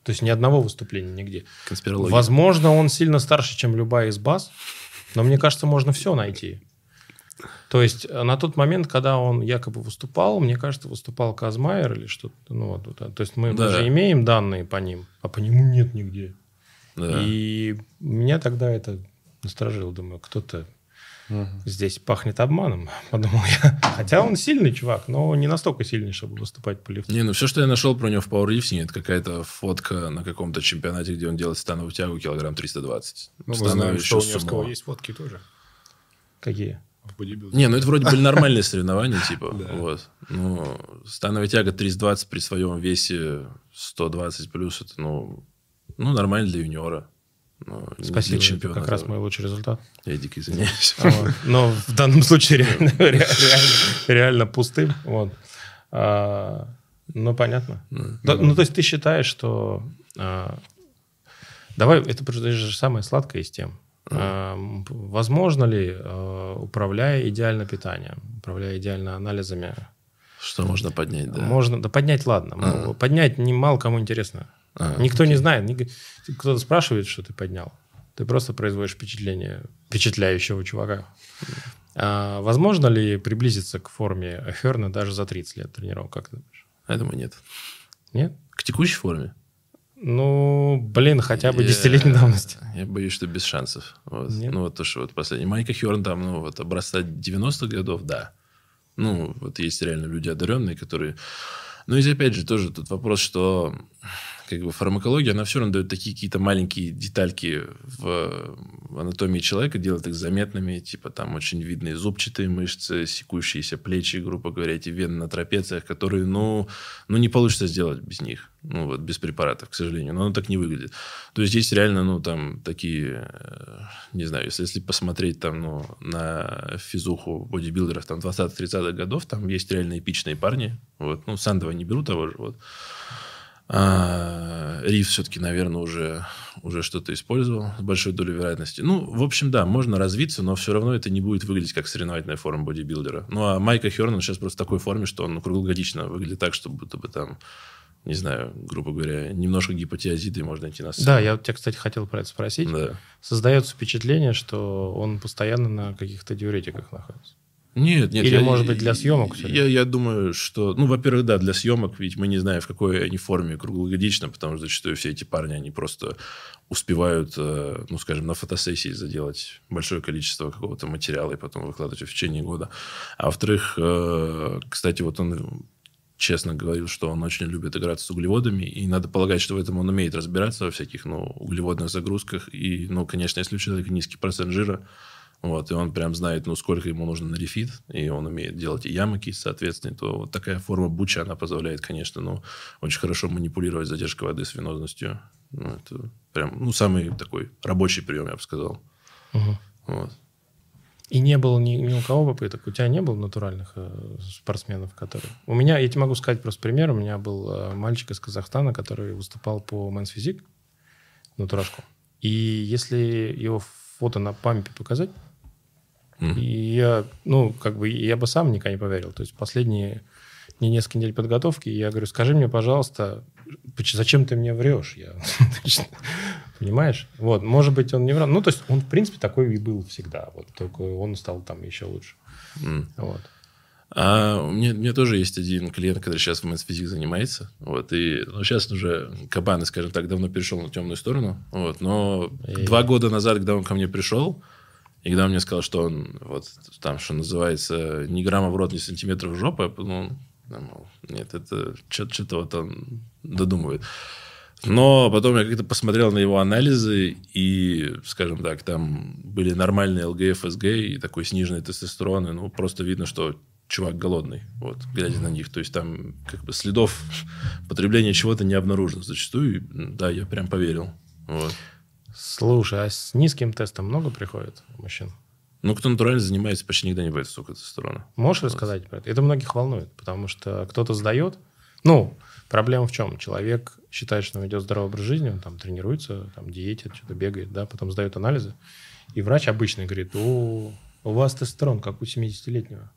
То есть ни одного выступления нигде. Конспирология. Возможно, он сильно старше, чем любая из баз, но мне кажется, можно все найти. То есть э, на тот момент, когда он якобы выступал, мне кажется, выступал Казмайер или что-то. Ну, вот, вот, то есть мы Да. уже имеем данные по ним, а по нему нет нигде. Да. И меня тогда это насторожило. Думаю, кто-то здесь пахнет обманом, [laughs] подумал я. Хотя он сильный чувак, но не настолько сильный, чтобы выступать по лифту. Не, ну все, что я нашел про него в пауэрлифтинге, это какая-то фотка на каком-то чемпионате, где он делает становую тягу килограмм 320. Ну, мы знаем, что у Невского есть фотки тоже Какие? Не, ну это вроде были нормальные соревнования, [laughs] типа. Вот. Ну, становая тяга 320 при своем весе 120 плюс, это, ну, ну, нормально для юниора. Ну, Спасибо, для это чемпиона. как раз мой лучший результат. Я дико извиняюсь. Вот. Но в данном случае реально, [laughs] ре- реально, реально пустым. Вот. А, ну, понятно. Да, ну, то есть ты считаешь, что... а, давай, это просто же самое сладкое из тем. А, возможно ли, а, управляя идеально питанием, управляя идеально анализами, Что можно поднять, да. можно... Да поднять, ладно. А. Поднять не мало кому интересно. А, Никто не знает. Кто-то спрашивает, что ты поднял. Ты просто производишь впечатление впечатляющего чувака. А возможно ли приблизиться к форме Херна даже за 30 лет тренировок? Как ты думаешь? Я думаю, нет. Нет? К текущей форме? Ну, блин, хотя бы 10-летней давности. Я боюсь, что без шансов. Вот. Нет? Ну, вот то, что вот последний. Майка Херн там, ну, вот образца 90-х годов, да. Ну, вот есть реально люди одаренные, которые... Ну, и опять же, тоже тут вопрос, что как бы фармакология, она все равно дает такие какие-то маленькие детальки в анатомии человека, делает их заметными, типа там очень видные зубчатые мышцы, секущиеся плечи, грубо говоря, эти вены на трапециях, которые, ну, ну не получится сделать без них, ну, вот без препаратов, к сожалению, но оно так не выглядит. То есть, есть реально, ну, там, такие, э, не знаю, если, если посмотреть там, ну, на физуху бодибилдеров там 20-30-х годов, там есть реально эпичные парни, вот, ну, Сандова не беру того же, вот, а, Риф все-таки, наверное, уже, уже что-то использовал с большой долей вероятности. Ну, в общем, да, можно развиться, но все равно это не будет выглядеть как соревновательная форма бодибилдера. Ну, а Майка Херн сейчас просто в такой форме, что он ну, круглогодично выглядит так, что будто бы там, не знаю, грубо говоря, немножко гипотиазиды можно идти на сцену. Да, я вот тебя, кстати, хотел про это спросить. Да. Создается впечатление, что он постоянно на каких-то диуретиках находится. Нет, нет. Или, я- может быть, для съемок Я, я думаю, что... Ну, во-первых, да, для съемок, ведь мы не знаем, в какой они форме круглогодично, потому что зачастую все эти парни, они просто успевают, э, ну, скажем, на фотосессии заделать большое количество какого-то материала и потом выкладывать в течение года. А во-вторых, э, кстати, вот он честно говорил, что он очень любит играться с углеводами, и надо полагать, что в этом он умеет разбираться во всяких, ну, углеводных загрузках. И, ну, конечно, если у человека низкий процент жира, вот, и он прям знает, ну, сколько ему нужно на рефит, и он умеет делать и ямки, соответственно, то вот такая форма буча, она позволяет, конечно, ну, очень хорошо манипулировать задержкой воды с венозностью. Ну, это прям, ну, самый такой рабочий прием, я бы сказал. Угу. Вот. И не было ни, ни у кого попыток. У тебя не было натуральных э, спортсменов, которые... У меня, я тебе могу сказать просто пример. У меня был э, мальчик из Казахстана, который выступал по Men's Physique, натурашку. И если его фото на пампе показать, Мгм. и я, ну, как бы, я бы сам никогда не поверил. То есть последние не несколько недель подготовки, я говорю, скажи мне, пожалуйста, зачем ты мне врешь? Я, [laughs] понимаешь? Вот, может быть, он не врал. Ну, то есть он, в принципе, такой и был всегда. Вот, только он стал там еще лучше. М. Вот. А у меня, у меня тоже есть один клиент, который сейчас в Physique занимается. Вот, и ну, сейчас уже Кабаны, скажем так, давно перешел на темную сторону. Вот, но И- два года назад, когда он ко мне пришел, и когда он мне сказал, что он вот там, что называется, ни грамма в рот, ни сантиметра в жопу, я подумал, да, мол, нет, это что-то вот он додумывает. Но потом я как-то посмотрел на его анализы, и, скажем так, там были нормальные ЛГФ, СГ и такой сниженный тестостерон. И, ну, просто видно, что чувак голодный, вот, глядя на них. То есть там как бы следов [laughs] потребления чего-то не обнаружено зачастую. И, да, я прям поверил. Вот. Слушай, а с низким тестом много приходит мужчин? Ну, кто натурально занимается, почти никогда не бывает столько тестостерона. Можешь рассказать про это? Это многих волнует, потому что кто-то сдает. Ну, проблема в чем? Человек считает, что он ведет здоровый образ жизни, он там тренируется, там диетит, что-то бегает, да, потом сдает анализы. И врач обычный говорит, о, у вас тестостерон, как у 70-летнего.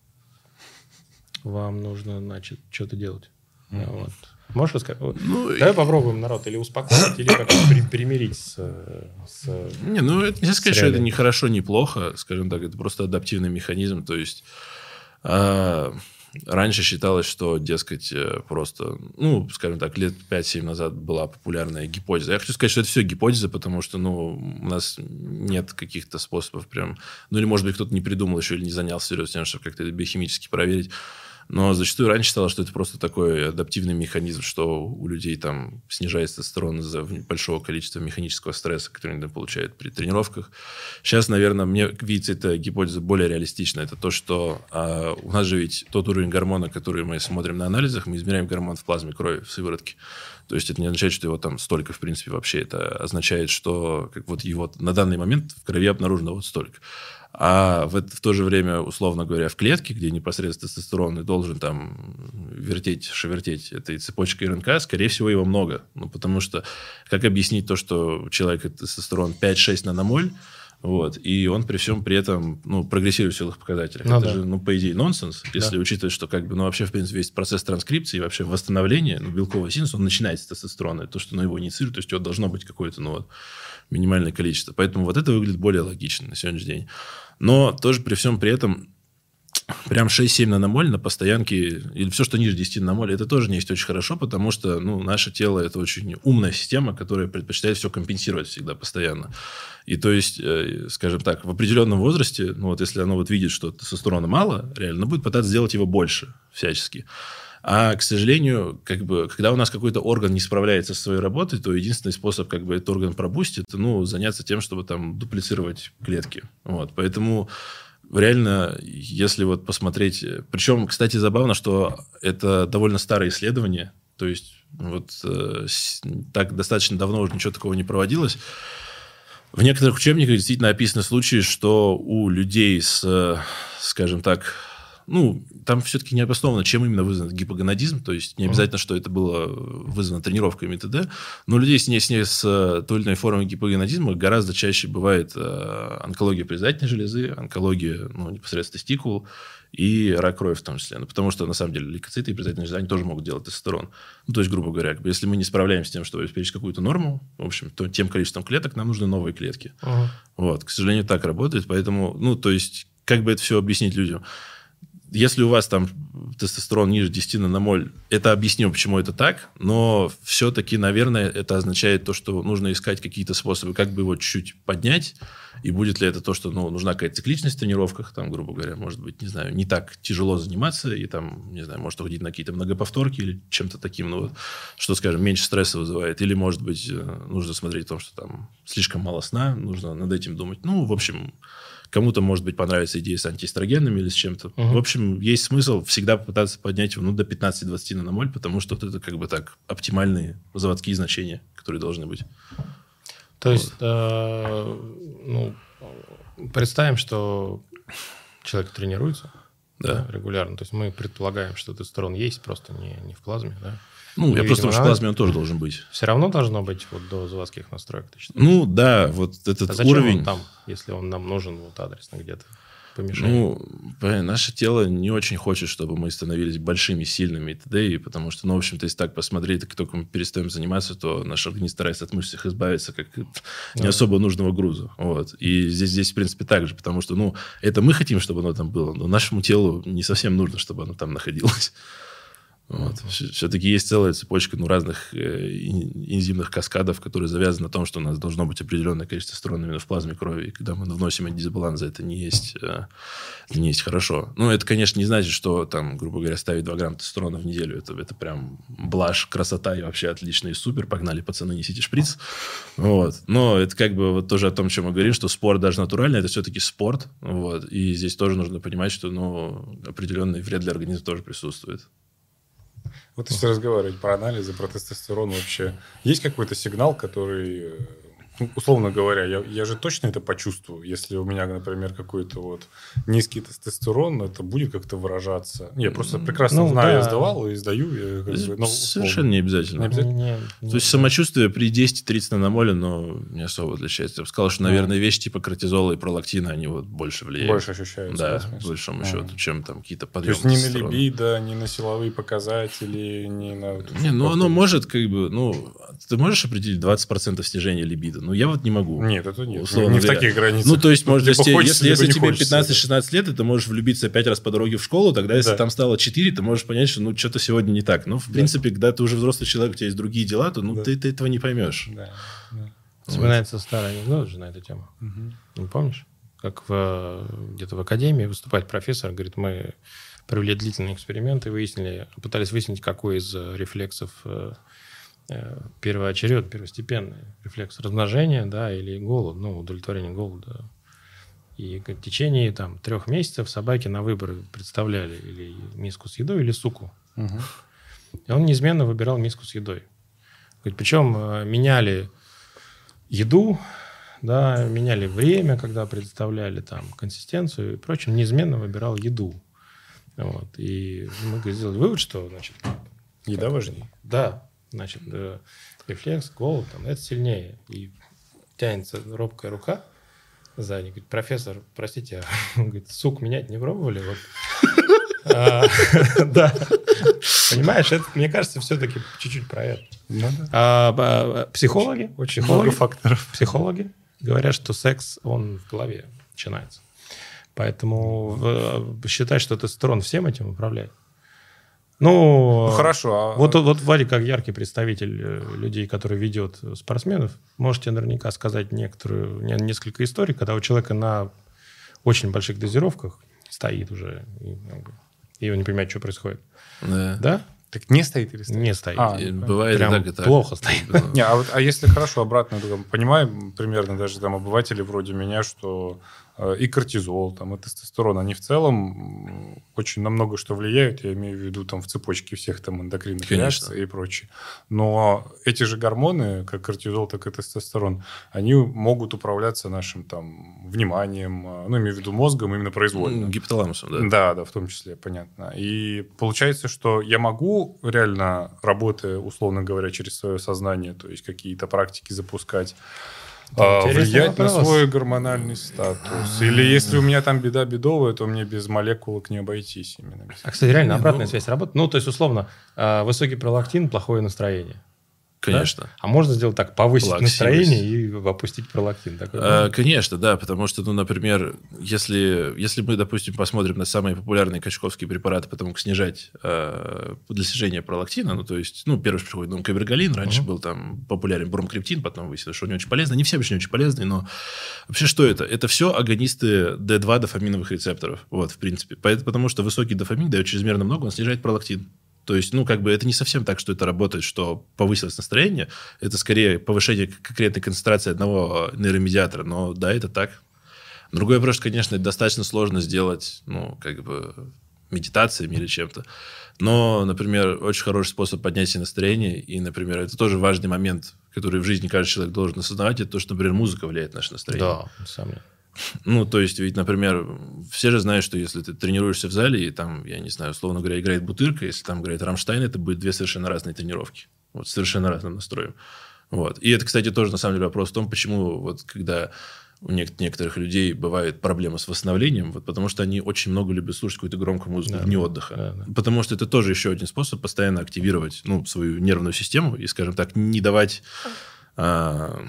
Вам нужно, значит, что-то делать. Да, вот. Можешь рассказать? Вот. Ну, Давай попробуем народ или успокоить, или как-то [coughs] при- примирить с, с- Не, ну, это нельзя сказать, что это не хорошо, не плохо, скажем так, это просто адаптивный механизм, то есть а, раньше считалось, что, дескать, э, просто, ну, скажем так, лет 5-7 назад была популярная гипотеза. Я хочу сказать, что это все гипотеза, потому что, ну, у нас нет каких-то способов прям, ну, или, может быть, кто-то не придумал еще или не занялся серьезно тем, чтобы как-то это биохимически проверить. Но зачастую раньше считалось, что это просто такой адаптивный механизм, что у людей там снижается тестостерон из-за большого количества механического стресса, который они получают при тренировках. Сейчас, наверное, мне видится эта гипотеза более реалистична. Это то, что а, у нас же ведь тот уровень гормона, который мы смотрим на анализах, мы измеряем гормон в плазме крови, в сыворотке. То есть это не означает, что его там столько, в принципе, вообще. Это означает, что как вот его на данный момент в крови обнаружено вот столько. А в, это- в то же время, условно говоря, в клетке, где непосредственно тестостерон должен там вертеть, шевертеть этой цепочкой РНК, скорее всего, его много. Ну, потому что как объяснить то, что у человека тестостерон 5-6 наномоль, вот, и он при всем при этом ну, прогрессирует в силах показателях. Ну это да. же, ну, по идее, нонсенс, если Да. учитывать, что как бы, ну, вообще, в принципе, весь процесс транскрипции вообще восстановления ну, белкового синуса, он начинается с тестостерона. То, что ну, его инициирует, то есть, у него должно быть какое-то, ну, вот, минимальное количество. Поэтому вот это выглядит более логично на сегодняшний день. Но тоже при всем при этом прям 6-7 наномоль на постоянке, или все, что ниже 10 наномоль, это тоже не есть очень хорошо, потому что ну, наше тело – это очень умная система, которая предпочитает все компенсировать всегда, постоянно. И то есть, э, скажем так, в определенном возрасте, ну вот если оно вот видит, что тестостерона мало, реально, оно будет пытаться сделать его больше всячески. А, к сожалению, как бы, когда у нас какой-то орган не справляется со своей работой, то единственный способ, как бы, этот орган пробустить, это, ну, заняться тем, чтобы там дуплицировать клетки. Вот. Поэтому реально, если вот посмотреть... Причем, кстати, забавно, что это довольно старое исследование. То есть, вот э, так достаточно давно уже ничего такого не проводилось. В некоторых учебниках действительно описаны случаи, что у людей с, скажем так, ну, там все-таки не обосновано, чем именно вызван гипогонадизм, то есть не обязательно, что это было вызвано тренировками и т.д., но у людей с, не, с, не- с э, той или иной формой гипогонадизма гораздо чаще бывает э, онкология предательной железы, онкология ну, непосредственно тестикул и рак крови в том числе. Ну, потому что, на самом деле, лейкоциты и предательная железа, они тоже могут делать тестостерон. Ну, то есть, грубо говоря, если мы не справляемся с тем, чтобы обеспечить какую-то норму, в общем, то тем количеством клеток нам нужны новые клетки. Ага. Вот, к сожалению, так работает, поэтому, ну, то есть, как бы это все объяснить людям? Если у вас там тестостерон ниже 10 наномоль, это объясню, почему это так, но все-таки, наверное, это означает то, что нужно искать какие-то способы, как бы его чуть-чуть поднять, и будет ли это то, что ну, нужна какая-то цикличность в тренировках, там, грубо говоря, может быть, не знаю, не так тяжело заниматься, и там, не знаю, может уходить на какие-то многоповторки или чем-то таким, ну, вот, что, скажем, меньше стресса вызывает, или, может быть, э, нужно смотреть о том, что там слишком мало сна, нужно над этим думать. Ну, в общем, Кому-то, может быть, понравится идея с антиэстрогенами или с чем-то. Мгм. В общем, есть смысл всегда попытаться поднять его ну, до 15-20 наномоль, потому что вот это как бы так оптимальные заводские значения, которые должны быть. То есть, э, ну, представим, что человек тренируется Да. да, регулярно. То есть мы предполагаем, что тестостерон есть, просто не, не в плазме, да? Ну, я просто в надо. плазме он тоже должен быть. Все равно должно быть вот до заводских настроек, ты считаешь? Ну, да, вот этот а зачем уровень... он там, если он нам нужен вот адресно где-то помешать? Ну, наше тело не очень хочет, чтобы мы становились большими, сильными и т.д. и потому что, ну, в общем-то, если так посмотреть, как только мы перестаем заниматься, то наш организм старается от мышц их избавиться как от не особо нужного груза. Вот. И здесь, здесь, в принципе, так же, потому что, ну, это мы хотим, чтобы оно там было, но нашему телу не совсем нужно, чтобы оно там находилось. Вот. Все-таки есть целая цепочка ну, разных эн- энзимных каскадов, которые завязаны на том, что у нас должно быть определенное количество тестостерона именно в плазме крови. И когда мы вносим эти дисбалансы, это не есть, это не есть хорошо. Ну, это, конечно, не значит, что там, грубо говоря, ставить 2 грамма тестостерона в неделю. Это, это прям блажь, красота и вообще отлично и супер. Погнали, пацаны, несите шприц. Вот. Но это как бы вот тоже о том, чем мы говорим, что спорт даже натуральный, это все-таки спорт. Вот. И здесь тоже нужно понимать, что ну, определенный вред для организма тоже присутствует. Вот если разговаривать про анализы, про тестостерон вообще, есть какой-то сигнал, который, э, ну, условно говоря, я, я же точно это почувствую, если у меня, например, какой-то вот низкий тестостерон, это будет как-то выражаться. Я просто прекрасно Ну, знаю, я да. сдавал и сдаю. я как бы, ну, Совершенно не обязательно. Не обязательно. Не- не- То есть самочувствие при 10-30 наномоле, но не особо отличается. Я бы сказал, что, наверное, вещи типа кортизола и пролактина, они вот больше влияют. Больше ощущаются. Да, по большому А. счету, чем там какие-то То подъемы есть ни на либидо, ни на силовые показатели, ни на... Не, ну оно может как бы, ну, ты можешь определить 20% снижения либидо? Ну, я вот не могу. Нет, это нет. Условно не в говоря. таких границах. Ну, то есть, может, Либо если, хочется, если, если тебе хочется, 15-16 лет, и ты можешь влюбиться пять раз по дороге в школу, тогда если Да. там стало 4, ты можешь понять, что ну что-то сегодня не так. Ну, в принципе, когда ты уже взрослый человек, у тебя есть другие дела, то ну, Да. ты, ты этого не поймешь. Да, да. Вспоминается старый анекдот же на эту тему. Мгм. Не помнишь? Как в, где-то в академии выступает профессор, говорит, мы провели длительные эксперименты, выяснили, пытались выяснить, какой из рефлексов э, первоочеред, первостепенный рефлекс размножения, да, или голод, ну, удовлетворение голода. И в течение там трех месяцев собаки на выбор представляли или миску с едой, или суку. И он неизменно выбирал миску с едой. Причем э, меняли еду, да, меняли время, когда представляли там консистенцию и прочим, неизменно выбирал еду. Вот. И мы сделали вывод, что, значит, Еда важнее. да, значит, э, рефлекс, голод, там, это сильнее. И тянется робкая рука сзади. Говорит, профессор, простите, а, [laughs] он говорит, сук менять не пробовали? Вот. [laughs] А, [laughs] Да. Понимаешь, это, мне кажется, все-таки чуть-чуть про это. Ну. А, Психологи, Очень много факторов. психологи говорят, что секс, он в голове начинается. Поэтому э, считать, что тестостерон всем этим управляет. Ну, Ну, хорошо. а- вот, вот Вадик, как яркий представитель э, людей, который ведет спортсменов, можете наверняка сказать некоторую, не- несколько историй, когда у человека на очень больших дозировках стоит уже, и, и он не понимает, что происходит. Да. Да? Так не стоит или стоит? Не стоит. А, ну, бывает Прям так, и так. плохо стоит. Не, а, вот, а если хорошо обратно, то, понимаем примерно даже там обыватели вроде меня, что э, и кортизол, там, и тестостерон, они в целом очень на много что влияют, я имею в виду там в цепочке всех там эндокринных Конечно. реакций и прочее. Но эти же гормоны, как кортизол, так и тестостерон, они могут управляться нашим там вниманием, э, ну, имею в виду мозгом именно произвольно. Гипоталамусом, да. Да, да, в том числе, понятно. И получается, что я могу реально, работая, условно говоря, через свое сознание, то есть какие-то практики запускать, а, влиять на вопрос. свой гормональный статус. Или если у меня там беда бедовая, то мне без молекулок не обойтись именно. А, кстати, реально обратная ну- связь работает. Ну, то есть, условно, э, высокий пролактин, плохое настроение. Конечно. А можно сделать так, повысить Плаксивость. настроение и опустить пролактин. Такое А? Конечно, да, потому что, ну, например, если, если мы, допустим, посмотрим на самые популярные качковские препараты, потому как снижать э, для снижения пролактина, ну, то есть, ну, первый приходит, ну, кабергалин, раньше Мгм. был там популярен бромкриптин, потом выяснилось, что он не очень полезный, не все вообще не очень полезные, но вообще что это? Это все агонисты D2 дофаминовых рецепторов, вот, в принципе, потому что высокий дофамин дает чрезмерно много, он снижает пролактин. То есть, ну, как бы это не совсем так, что это работает, что повысилось настроение. Это скорее повышение конкретной концентрации одного нейромедиатора. Но да, это так. Другой вопрос, конечно, достаточно сложно сделать, ну, как бы медитациями или чем-то. Но, например, очень хороший способ поднять себе настроение, и, например, это тоже важный момент, который в жизни каждый человек должен осознавать, это то, что, например, музыка влияет на наше настроение. Да, сам. Ну, то есть, ведь, например, все же знают, что если ты тренируешься в зале, и там, я не знаю, условно говоря, играет Бутырка, если там играет Рамштайн, это будет две совершенно разные тренировки. Вот, совершенно разным настроем. Вот. И это, кстати, тоже, на самом деле, вопрос в том, почему вот когда у некоторых людей бывает проблема с восстановлением, вот потому что они очень много любят слушать какую-то громкую музыку да, вне отдыха. Да, да. Потому что это тоже еще один способ постоянно активировать ну, свою нервную систему и, скажем так, не давать, а,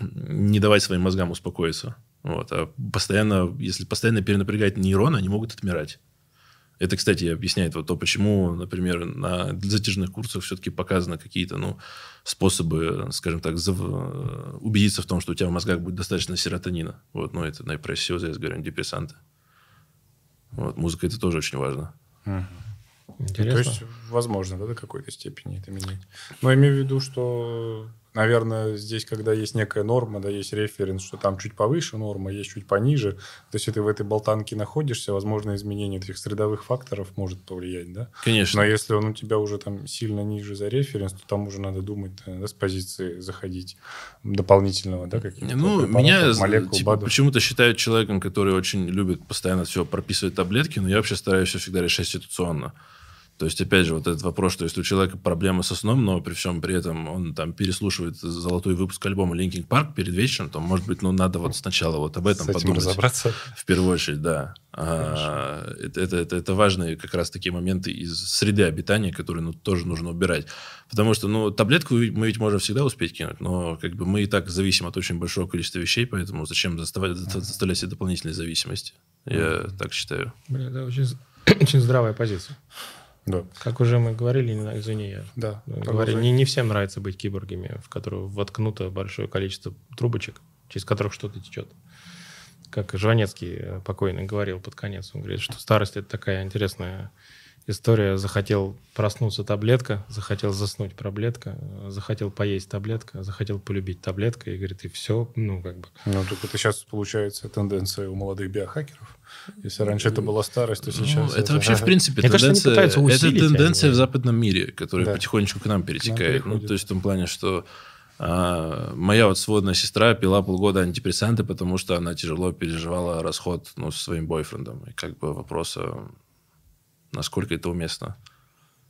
не давать своим мозгам успокоиться. Вот. А постоянно, если постоянно перенапрягать нейроны, они могут отмирать. Это, кстати, объясняет вот то, почему, например, на затяжных курсах все-таки показаны какие-то ну, способы, скажем так, зав... убедиться в том, что у тебя в мозгах будет достаточно серотонина. Вот, ну, это всего, я говорю, антидепрессанты. Вот, музыка это тоже очень важно. Интересно. То есть, возможно, да, до какой-то степени это менять. Но я имею в виду, что наверное, здесь, когда есть некая норма, да, есть референс, что там чуть повыше норма, есть чуть пониже, то есть, если ты в этой болтанке находишься, возможно, изменение этих средовых факторов может повлиять, да? Конечно. Но если он у тебя уже там сильно ниже за референс, то там уже надо думать, да, с позиции заходить дополнительного, да, каких-то Ну, меня молекул, типа, почему-то считают человеком, который очень любит постоянно все прописывать таблетки, но я вообще стараюсь все всегда решать ситуационно. То есть, опять же, вот этот вопрос, что если у человека проблемы со сном, но при всем при этом он там переслушивает золотой выпуск альбома Linkin Park перед вечером, то, может быть, ну, надо вот сначала вот об этом С этим подумать. разобраться. В первую очередь, да. А, это, это, это, это важные как раз такие моменты из среды обитания, которые ну, тоже нужно убирать. Потому что, ну, таблетку мы ведь можем всегда успеть кинуть, но как бы мы и так зависим от очень большого количества вещей, поэтому зачем заставлять, заставлять себе дополнительные зависимости? Я так считаю. Бля, это очень, [clears throat] очень здравая позиция. Да. Как уже мы говорили, извини, я да, говорю, не, не всем нравится быть киборгами, в которую воткнуто большое количество трубочек, через которых что-то течет. Как Жванецкий э, покойный говорил под конец, он говорит, что старость это такая интересная история. Захотел проснуться таблетка, захотел заснуть таблетка, захотел поесть таблетка, захотел полюбить таблетка, и говорит, и все, ну, как бы. Ну, так это сейчас получается тенденция у молодых биохакеров. Если раньше это была старость, то ну, сейчас... Ну, это, это вообще, в принципе, Мне тенденция, кажется, усилить, это тенденция в западном мире, которая да. потихонечку к нам перетекает. Нам ну, то есть в том плане, что а, моя вот сводная сестра пила полгода антидепрессанты, потому что она тяжело переживала расход ну, со своим бойфрендом. И как бы вопрос, насколько это уместно.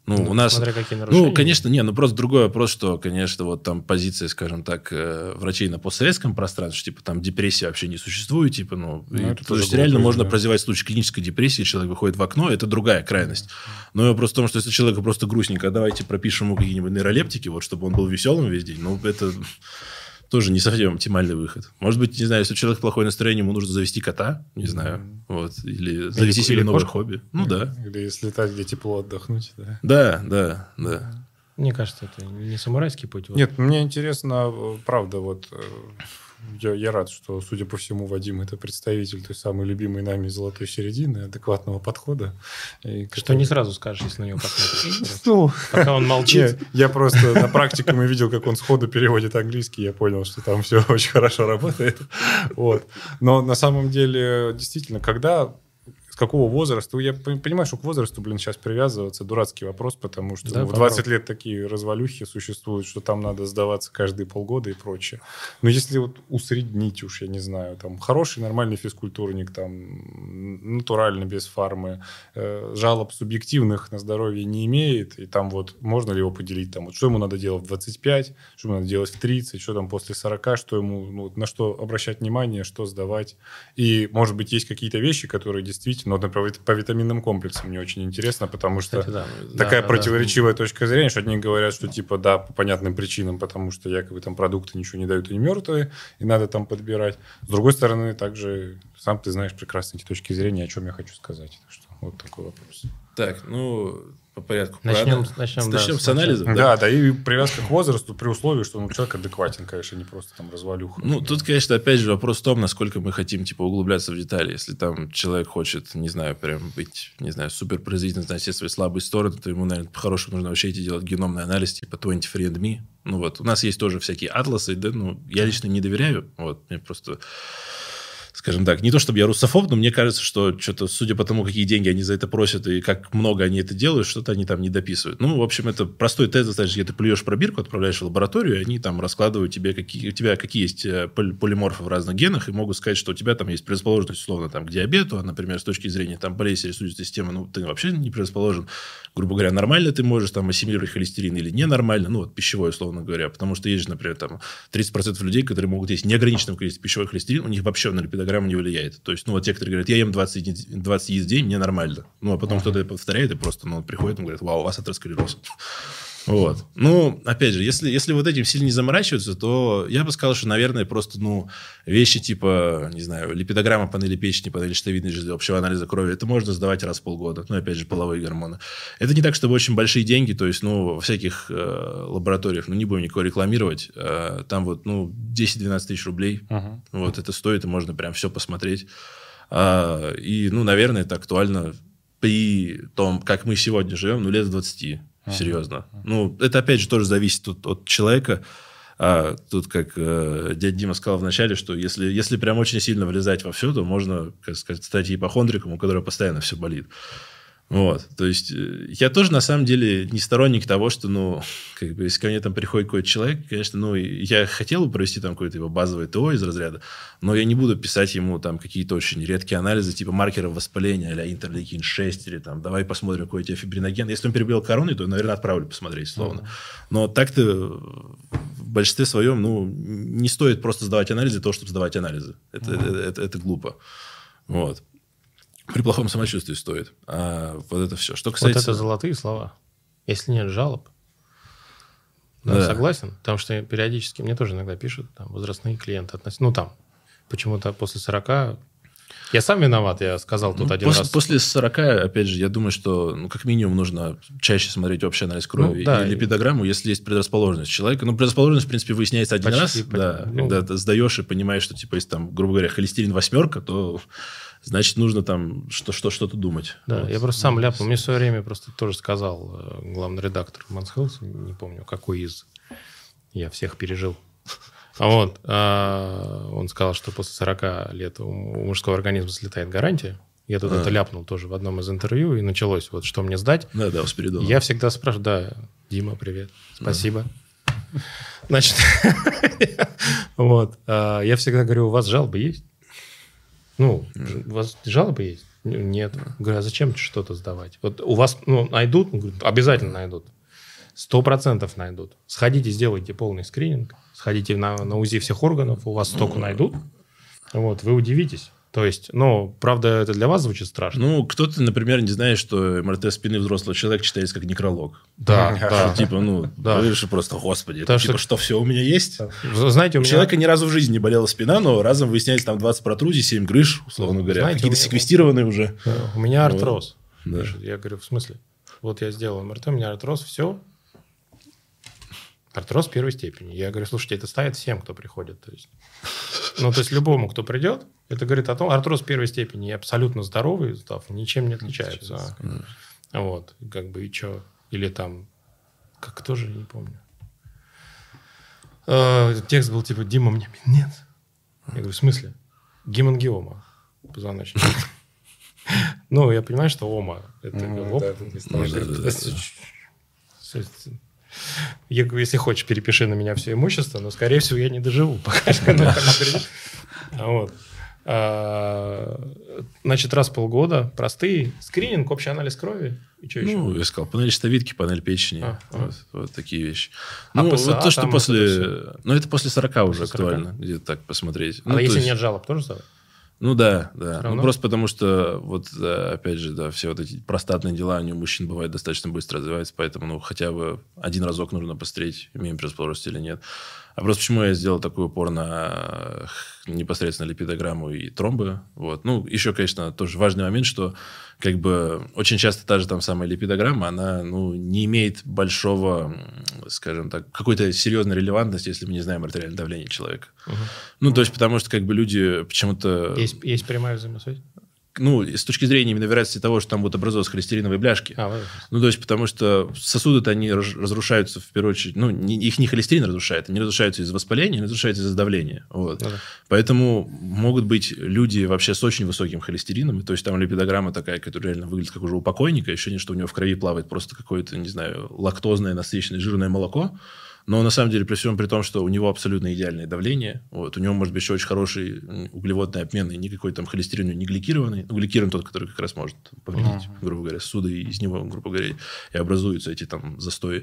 Ну, ну, у нас... Смотря какие нарушения. Ну, конечно, не, ну просто другой вопрос, что, конечно, вот там позиция, скажем так, э, врачей на постсоветском пространстве, что, типа, там депрессия вообще не существует, типа, ну, ну и, то есть реально можно да. прозевать случай клинической депрессии, человек выходит в окно, это другая крайность. Но вопрос в том, что если человеку просто грустненько, давайте пропишем ему какие-нибудь нейролептики, вот, чтобы он был веселым весь день, ну, это тоже не совсем оптимальный выход. Может быть, не знаю, если у человека плохое настроение, ему нужно завести кота, не знаю, вот, или завести или, себе новое кошку. хобби. Ну да. Или слетать, где тепло отдохнуть, да. Да, да, да. Мне кажется, это не самурайский путь. Нет, мне интересно, правда, вот э, я, я рад, что, судя по всему, Вадим это представитель той самой любимой нами золотой середины, адекватного подхода. И что который... не сразу скажешь, если на него посмотришь. Ну, Пока он молчит. Я просто на практике мы видел, как он сходу переводит английский, я понял, что там все [laughs] очень хорошо работает. Вот. Но на самом деле, действительно, когда с какого возраста? Я понимаю, что к возрасту, блин, сейчас привязываться дурацкий вопрос, потому что да, ну, в 20 лет такие развалюхи существуют, что там надо сдаваться каждые полгода и прочее. Но если вот усреднить уж, я не знаю, там хороший, нормальный физкультурник, там натурально, без фармы, э, жалоб субъективных на здоровье не имеет, и там вот можно ли его поделить, там вот что ему надо делать в 25, что ему надо делать в 30, что там после 40, что ему, ну, на что обращать внимание, что сдавать. И, может быть, есть какие-то вещи, которые действительно но, например, по витаминным комплексам мне очень интересно, потому что Кстати, да. такая да, противоречивая да. точка зрения, что одни говорят, что типа да, по понятным причинам, потому что якобы там продукты ничего не дают и не мертвые, и надо там подбирать. С другой стороны, также сам ты знаешь прекрасно эти точки зрения, о чем я хочу сказать. Так что вот такой вопрос. Так, ну, по порядку. Начнем, начнем, начнем да, с анализа. Да? да, да, и привязка к возрасту при условии, что ну, человек адекватен, конечно, не просто там развалюха. Ну, тут, конечно, опять же вопрос в том, насколько мы хотим, типа, углубляться в детали. Если там человек хочет, не знаю, прям быть, не знаю, супер производительным, знать все свои слабые стороны, то ему, наверное, по-хорошему нужно вообще идти делать геномный анализ, типа 23andMe. Ну, вот, у нас есть тоже всякие атласы, да, ну, я лично не доверяю, вот, мне просто скажем так, не то чтобы я русофоб, но мне кажется, что что-то, судя по тому, какие деньги они за это просят и как много они это делают, что-то они там не дописывают. Ну, в общем, это простой тест, достаточно, ты плюешь пробирку, отправляешь в лабораторию, и они там раскладывают тебе, какие, у тебя какие есть э, полиморфы в разных генах, и могут сказать, что у тебя там есть предрасположенность, условно, там, к диабету, а, например, с точки зрения там, болезни сердечно системы, ну, ты вообще не предрасположен. Грубо говоря, нормально ты можешь там ассимилировать холестерин или ненормально, ну, вот пищевой, условно говоря, потому что есть же, например, там 30% людей, которые могут есть неограниченное количество пищевой холестерин, у них вообще на липидограмму не влияет. То есть, ну, вот те, которые говорят, я ем 20, 20 яиц в день, мне нормально. Ну, а потом кто-то повторяет, и просто, ну, приходит и говорит, вау, у вас атеросклероз. Вот. Ну, опять же, если, если вот этим сильно не заморачиваться, то я бы сказал, что, наверное, просто, ну, вещи типа, не знаю, липидограмма панели печени, панели щитовидной железы, общего анализа крови, это можно сдавать раз в полгода. Ну, опять же, половые гормоны. Это не так, чтобы очень большие деньги, то есть, ну, во всяких э, лабораториях, ну, не будем никого рекламировать, э, там вот, ну, 10-12 тысяч рублей, uh-huh. вот, это стоит, и можно прям все посмотреть. А, и, ну, наверное, это актуально при том, как мы сегодня живем, ну, лет 20. Серьезно. Ну, это опять же тоже зависит от, от человека. А тут, как э, дядя Дима сказал вначале, что если, если прям очень сильно влезать во все, то можно, как сказать, стать ипохондриком, у которого постоянно все болит. Вот, то есть э, я тоже на самом деле не сторонник того, что, ну, [laughs] как бы, если ко мне там приходит какой-то человек, конечно, ну, я хотел бы провести там какое-то его базовое ТО из разряда, но я не буду писать ему там какие-то очень редкие анализы, типа маркеров воспаления, а интерлейкин 6, или там, давай посмотрим, какой у тебя фибриноген. Если он перебил короной, то, наверное, отправлю посмотреть, словно. Но так-то в большинстве своем, ну, не стоит просто сдавать анализы того, чтобы сдавать анализы. Это, это, это, это глупо. Вот. При плохом самочувствии стоит. А вот это все. Что касается... Вот это золотые слова. Если нет жалоб, да, да. согласен. Потому что периодически мне тоже иногда пишут там, возрастные клиенты. Ну, там, почему-то после 40 я сам виноват, я сказал тут ну, один после, раз. После 40, опять же, я думаю, что ну, как минимум нужно чаще смотреть общий анализ крови ну, да, и липидограмму, если есть предрасположенность человека. Ну, предрасположенность, в принципе, выясняется один почти, раз, почти, да, ну, когда ты сдаешь и понимаешь, что, типа, если там, грубо говоря, холестерин восьмерка, то значит, нужно там что, что, что-то думать. Да, вот. я просто сам ляпнул. Мне в свое время просто тоже сказал э, главный редактор Мансхелс, не помню, какой из. Я всех пережил. А [laughs] вот, а, он сказал, что после 40 лет у мужского организма слетает гарантия. Я тут а. это ляпнул тоже в одном из интервью, и началось вот, что мне сдать. Да, да, у Я всегда спрашиваю, да, Дима, привет, спасибо. Да. Значит, [laughs] вот, а, я всегда говорю, у вас жалобы есть? Ну, у вас жалобы есть? Нет. Говорю, а зачем что-то сдавать? Вот у вас ну, найдут? обязательно найдут. Сто процентов найдут. Сходите, сделайте полный скрининг. Сходите на, на УЗИ всех органов, у вас столько найдут. Вот, вы удивитесь. То есть, ну, правда, это для вас звучит страшно. Ну, кто-то, например, не знает, что МРТ спины взрослого человека читается как некролог. Да, да. Типа, ну, да. говоришь просто, господи, да, типа, что... что все у меня есть? Знаете, у, меня... человека ни разу в жизни не болела спина, но разом выясняется там 20 протрузий, 7 грыж, условно говоря. Какие-то меня... секвестированные уже. Да. У меня артроз. Да. Я говорю, в смысле? Вот я сделал МРТ, у меня артроз, все, Артроз первой степени. Я говорю, слушайте, это ставят всем, кто приходит. То есть, ну, то есть любому, кто придет, это говорит о том, артроз первой степени абсолютно здоровый, став, ничем не отличается. Вот, как бы и что? Или там, как тоже не помню. Э, текст был типа, Дима, мне нет. Я говорю, в смысле? Гемангиома позвоночника. [laughs] Ну, я понимаю, что ома. Это я говорю, если хочешь, перепиши на меня все имущество, но, скорее всего, я не доживу, [laughs] пока вот. А, значит, раз в полгода, простые, скрининг, общий анализ крови. И что еще? Ну, я сказал, панель щитовидки, панель печени. А, вот, а. вот такие вещи. А ну, ПСА, вот то, что после... Ну, это после 40 уже после актуально, 40. где-то так посмотреть. А ну, если есть... нет жалоб, тоже сдавать? Ну да, да. Ну, просто потому что, вот, опять же, да, все вот эти простатные дела, они у мужчин бывают достаточно быстро развиваются, поэтому, ну, хотя бы один разок нужно посмотреть, имеем предрасположенность или нет. А просто почему я сделал такой упор на непосредственно липидограмму и тромбы. Вот. Ну, еще, конечно, тоже важный момент, что как бы очень часто та же там самая липидограмма, она ну, не имеет большого, скажем так, какой-то серьезной релевантности, если мы не знаем артериальное давление человека. Угу. Ну, то есть, потому что как бы люди почему-то... Есть, есть прямая взаимосвязь? Ну, с точки зрения именно вероятности того, что там будут образовываться холестериновые бляшки. А, вот. Ну, то есть, потому что сосуды-то они раз- разрушаются в первую очередь, ну, не- их не холестерин разрушает, они разрушаются из-за воспаления, они разрушаются из-за давления. Вот. Ну да. Поэтому могут быть люди вообще с очень высоким холестерином, то есть там липидограмма такая, которая реально выглядит как уже у покойника, еще не что у него в крови плавает просто какое-то, не знаю, лактозное, насыщенное, жирное молоко, но на самом деле, при всем при том, что у него абсолютно идеальное давление, вот, у него может быть еще очень хороший углеводный обмен, и никакой там холестерин не гликированный. Ну, гликирован тот, который как раз может повредить, грубо говоря, сосуды, и из него, грубо говоря, и образуются эти там застои.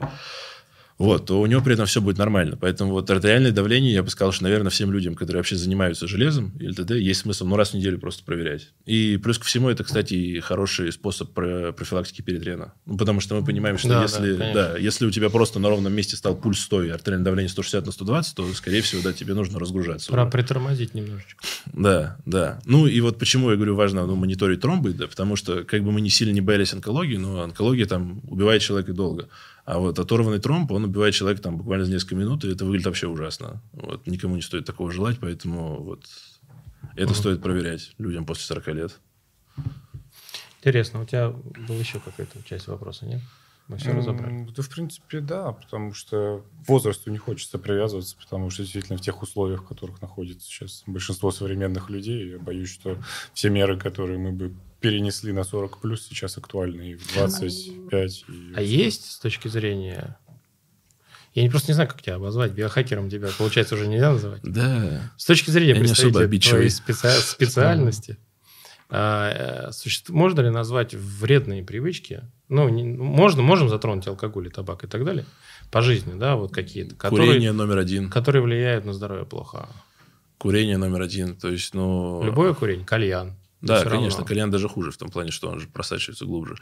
Вот, то у него при этом все будет нормально. Поэтому вот артериальное давление, я бы сказал, что, наверное, всем людям, которые вообще занимаются железом или т.д., есть смысл ну, раз в неделю просто проверять. И плюс ко всему, это, кстати, и хороший способ про- профилактики передрена. Ну, потому что мы понимаем, что Да, да, если, конечно. да, если у тебя просто на ровном месте стал пульс 100 и артериальное давление 160 на 120, то, скорее всего, да, тебе нужно разгружаться. Пора уже. притормозить немножечко. Да, да. Ну, и вот почему я говорю, важно ну, мониторить тромбы, да, потому что, как бы мы не сильно не боялись онкологии, но онкология там убивает человека долго. А вот оторванный тромб, он убивает человека там буквально за несколько минут, и это выглядит вообще ужасно. Вот, никому не стоит такого желать, поэтому вот это стоит проверять людям после 40 лет. Интересно, у тебя была еще какая-то часть вопроса, нет? Мы все разобрали. Да, в принципе, да, потому что к возрасту не хочется привязываться, потому что действительно в тех условиях, в которых находится сейчас большинство современных людей, я боюсь, что все меры, которые мы бы перенесли на 40 плюс, сейчас актуальны и в 25. и- А есть с точки зрения... Я не- просто не знаю, как тебя обозвать. Биохакером тебя, получается, уже нельзя называть. Да. С точки зрения Я не особо представителя твоей спеца- специальности, а, э, суще- можно ли назвать вредные привычки? Ну, не- можно, можем затронуть алкоголь и табак и так далее по жизни, да, вот какие-то, которые, Курение номер один. которые влияют на здоровье плохо. Курение номер один. То есть, ну... Любое курение, кальян. Да, Всё равно. конечно, кальян даже хуже в том плане, что он же просачивается глубже.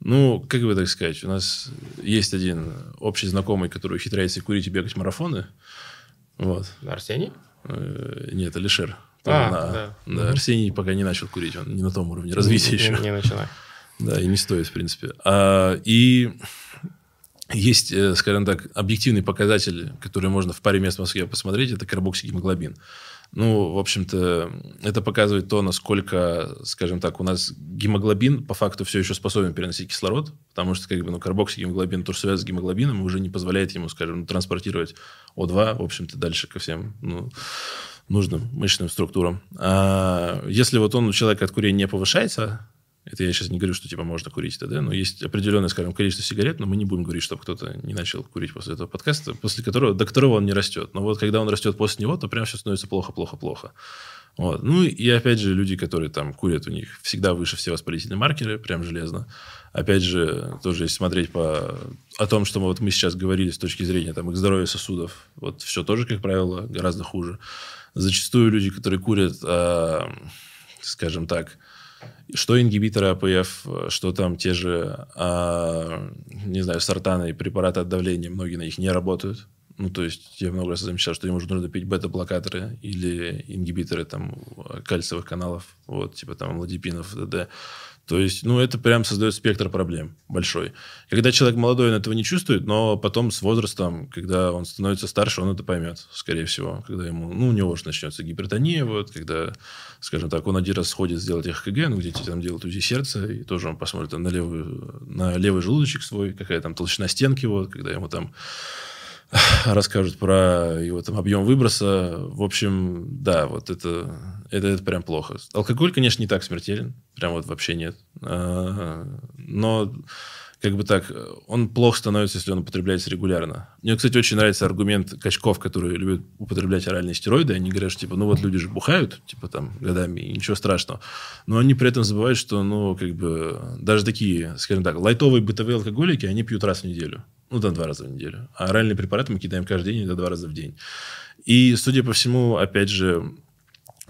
Ну, как бы так сказать, у нас есть один общий знакомый, который ухитряется курить и бегать марафоны. Вот. Арсений? Э, Нет, Алишер. А, Да, да. да, Арсений пока не начал курить, он не на том уровне развития Не- еще. Не, не начинай. Да, и не стоит, в принципе. А, и есть, э, скажем так, объективный показатель, который можно в паре мест в Москве посмотреть, это карбоксигемоглобин. Ну, в общем-то, это показывает то, насколько, скажем так, у нас гемоглобин по факту все еще способен переносить кислород, потому что как бы, ну, карбоксигемоглобин, то, что связано с гемоглобином, уже не позволяет ему, скажем, ну, транспортировать О2, в общем-то, дальше ко всем ну, нужным мышечным структурам. А если вот он у человека от курения не повышается, это я сейчас не говорю, что типа можно курить т.д., но есть определенное, скажем, количество сигарет, но мы не будем говорить, чтобы кто-то не начал курить после этого подкаста, после которого, до которого он не растет. Но вот когда он растет после него, то прям все становится плохо-плохо-плохо. Вот. Ну и опять же, люди, которые там курят, у них всегда выше все воспалительные маркеры, прям железно. Опять же, тоже если смотреть по о том, что мы, вот мы сейчас говорили с точки зрения там, их здоровья сосудов, вот все тоже, как правило, гораздо хуже. Зачастую люди, которые курят, а, скажем так, что ингибиторы АПФ, что там те же, а, не знаю, сортаны и препараты от давления, многие на них не работают. Ну, то есть, я много раз замечал, что им уже нужно пить бета-блокаторы или ингибиторы там кальциевых каналов, вот, типа там ладипинов, ДД. То есть, ну, это прям создает спектр проблем большой. Когда человек молодой, он этого не чувствует, но потом с возрастом, когда он становится старше, он это поймет, скорее всего. Когда ему, ну, у него уже начнется гипертония, вот, когда, скажем так, он один раз сходит сделать ЭХКГ, ну, где тебе там делают УЗИ сердца, и тоже он посмотрит там, на, левую, на левый желудочек свой, какая там толщина стенки, вот, когда ему там [sighs] расскажут про его там объем выброса. В общем, да, вот это, это, это прям плохо. Алкоголь, конечно, не так смертелен. Прям вот вообще нет. А, Но как бы так, он плохо становится, если он употребляется регулярно. Мне, кстати, очень нравится аргумент качков, которые любят употреблять оральные стероиды. Они говорят, что, типа, ну вот люди же бухают, типа, там, годами, и ничего страшного. Но они при этом забывают, что, ну, как бы, даже такие, скажем так, лайтовые бытовые алкоголики, они пьют раз в неделю. Ну, там, два раза в неделю. А оральные препараты мы кидаем каждый день, до два раза в день. И, судя по всему, опять же,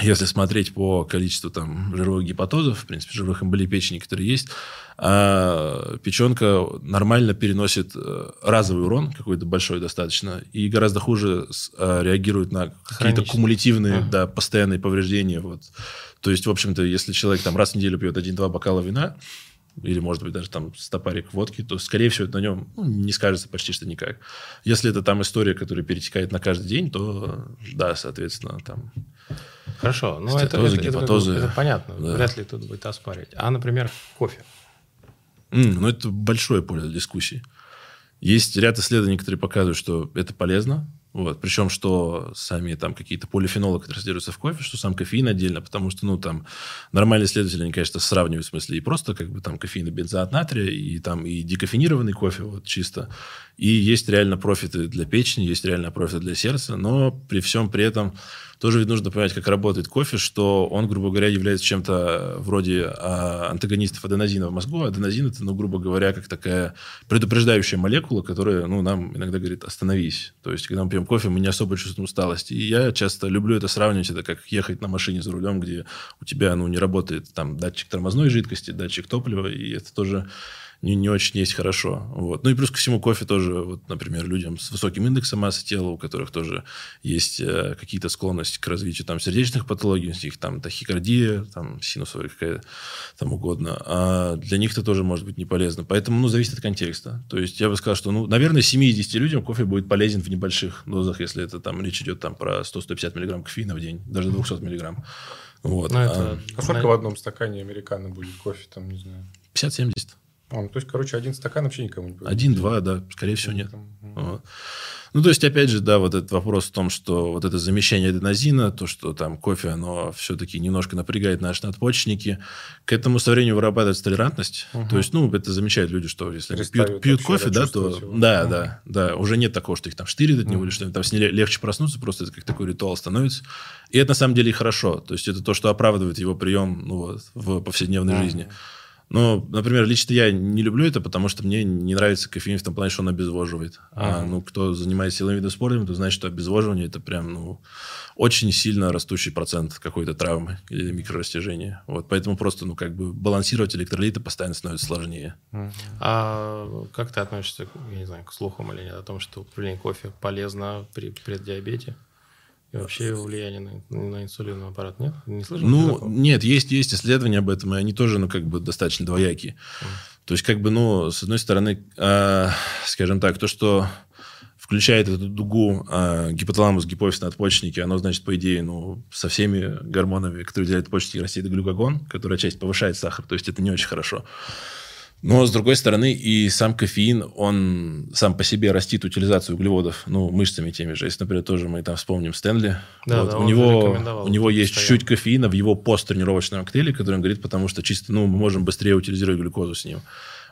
если смотреть по количеству там, жировых гепатозов, в принципе, жировых эмболий печени, которые есть, а печенка нормально переносит э, разовый урон, какой-то большой достаточно, и гораздо хуже а, реагирует на какие-то кумулятивные, Ага. да, постоянные повреждения. Вот. То есть, в общем-то, если человек там раз в неделю пьет один-два бокала вина, или, может быть, даже там стопарик водки, то, скорее всего, это на нем ну, не скажется почти что никак. Если это там история, которая перетекает на каждый день, то, да, соответственно, там Хорошо, ну это, это, это, это понятно, Да. вряд ли тут будет оспаривать. А, например, кофе. М, Ну, это большое поле для дискуссий. Есть ряд исследований, которые показывают, что это полезно. Вот. Причем, что сами там какие-то полифенолы, которые содержатся в кофе, что сам кофеин отдельно, потому что, ну, там, нормальные исследователи, они, конечно, сравнивают в смысле и просто, как бы, там, кофеин и бензоат натрия, и там, и декофенированный кофе, вот, чисто. И есть реально профиты для печени, есть реально профиты для сердца, но при всем при этом тоже ведь нужно понимать, как работает кофе, что он, грубо говоря, является чем-то вроде а, антагонистов аденозина в мозгу. Аденозин – это, ну, грубо говоря, как такая предупреждающая молекула, которая, ну, нам иногда говорит «остановись». То есть, когда мы пьем кофе, мы не особо чувствуем усталость. И я часто люблю это сравнивать, это как ехать на машине за рулем, где у тебя, ну, не работает там датчик тормозной жидкости, датчик топлива, и это тоже не, не очень есть хорошо. Вот. Ну и плюс ко всему кофе тоже, вот, например, людям с высоким индексом массы тела, у которых тоже есть э, какие-то склонности к развитию там, сердечных патологий, у них там тахикардия, там, синусовая какая-то там угодно, а для них это тоже может быть не полезно. Поэтому, ну, зависит от контекста. То есть, я бы сказал, что, ну, наверное, 70 людям кофе будет полезен в небольших дозах, если это там речь идет там про 100-150 миллиграмм кофеина в день, даже 200 миллиграмм. Вот. Ну, А это- А сколько в одном стакане американо будет кофе, там, не знаю? 50-70. А, ну, то есть, короче, один стакан вообще никому не повредит. Один-два, да, скорее всего, нет. Вот. Ну, то есть, опять же, да, вот этот вопрос в том, что вот это замещение аденозина, то, что там кофе, оно все-таки немножко напрягает наши надпочечники, к этому со временем вырабатывается толерантность. То есть, ну, это замечают люди, что если пьют, Перестают пьют вообще, кофе, да, то... его. Да, Мгм. да, да. Уже нет такого, что их там штырит от него или что-нибудь. Там с ней ле- легче проснуться, просто это как такой ритуал становится. И это на самом деле и хорошо. То есть, это то, что оправдывает его прием ну, вот, в повседневной жизни. Но, например, лично я не люблю это, потому что мне не нравится кофеин в том плане, что он обезвоживает. А, Ага. ну, кто занимается силовым видом спорта, то знает, что обезвоживание – это прям, ну, очень сильно растущий процент какой-то травмы или микрорастяжения. Вот, поэтому просто, ну, как бы балансировать электролиты постоянно становится сложнее. А как ты относишься, я не знаю, к слухам или нет, о том, что употребление кофе полезно при преддиабете? И вообще его влияние на, на инсулиновый аппарат нет? Не слышал? Ну, нет, есть, есть исследования об этом, и они тоже, ну, как бы достаточно двоякие. То есть, как бы, ну, с одной стороны, э, скажем так, то, что включает эту дугу э, гипоталамус, гипофиз, надпочечники, оно, значит, по идее, ну, со всеми гормонами, которые выделяют почки, растет глюкагон, который отчасти повышает сахар, то есть это не очень хорошо. Но, с другой стороны, и сам кофеин, он сам по себе растит утилизацию углеводов, ну, мышцами теми же. Если, например, тоже мы там вспомним Стэнли, Да, вот, да, у, него, у него есть постоянно. чуть кофеина в его посттренировочном коктейле, который он говорит, потому что чисто, ну, мы можем быстрее утилизировать глюкозу с ним.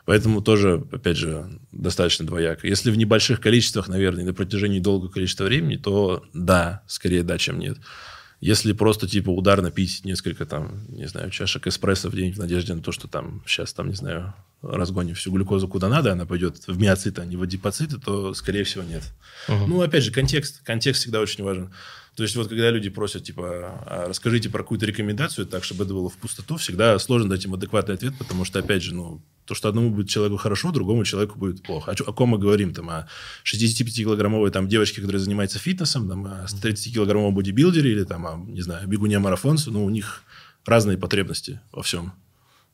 Поэтому тоже, опять же, достаточно двояко. Если в небольших количествах, наверное, на протяжении долгого количества времени, то да, скорее да, чем нет. Если просто, типа, ударно пить несколько, там, не знаю, чашек эспрессо в день в надежде на то, что там сейчас, там, не знаю, разгоним всю глюкозу куда надо, она пойдет в миоциты, а не в адипоциты, то, скорее всего, нет. Мгм. Ну, опять же, контекст. Контекст всегда очень важен. То есть, вот когда люди просят, типа, «А расскажите про какую-то рекомендацию так, чтобы это было в пустоту, всегда сложно дать им адекватный ответ, потому что, опять же, ну, то, что одному будет человеку хорошо, другому человеку будет плохо. О, чё- о ком мы говорим? Там, о 65-килограммовой там, девочке, которая занимается фитнесом, там, о 30-килограммовом бодибилдере или, там, о, не знаю, бегуне-марафонцу. Ну, у них разные потребности во всем.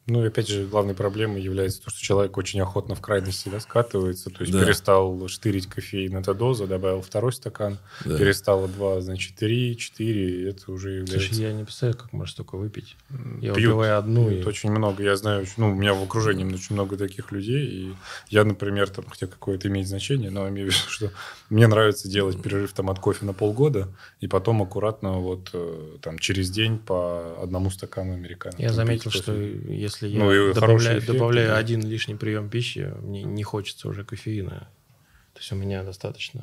Ну, и опять же, главной проблемой является то, что человек очень охотно в крайности да, скатывается. То есть, Да. перестал штырить кофеин, это доза, добавил второй стакан, Да. перестало два, значит, три, четыре, и это уже является... Слушай, я не представляю, как можно столько выпить. Я Пьют, выпиваю одну пьют и... очень много. Я знаю, ну, у меня в окружении очень много таких людей. И я, например, там, хотя какое-то имеет значение, но имею в виду, [laughs] что мне нравится делать перерыв там от кофе на полгода, и потом аккуратно вот э, там через день по одному стакану американо. Я там, заметил, пить что кофе. Если я Ну, хороший добавляю, эффект, добавляю да. один лишний прием пищи, мне не хочется уже кофеина. То есть у меня достаточно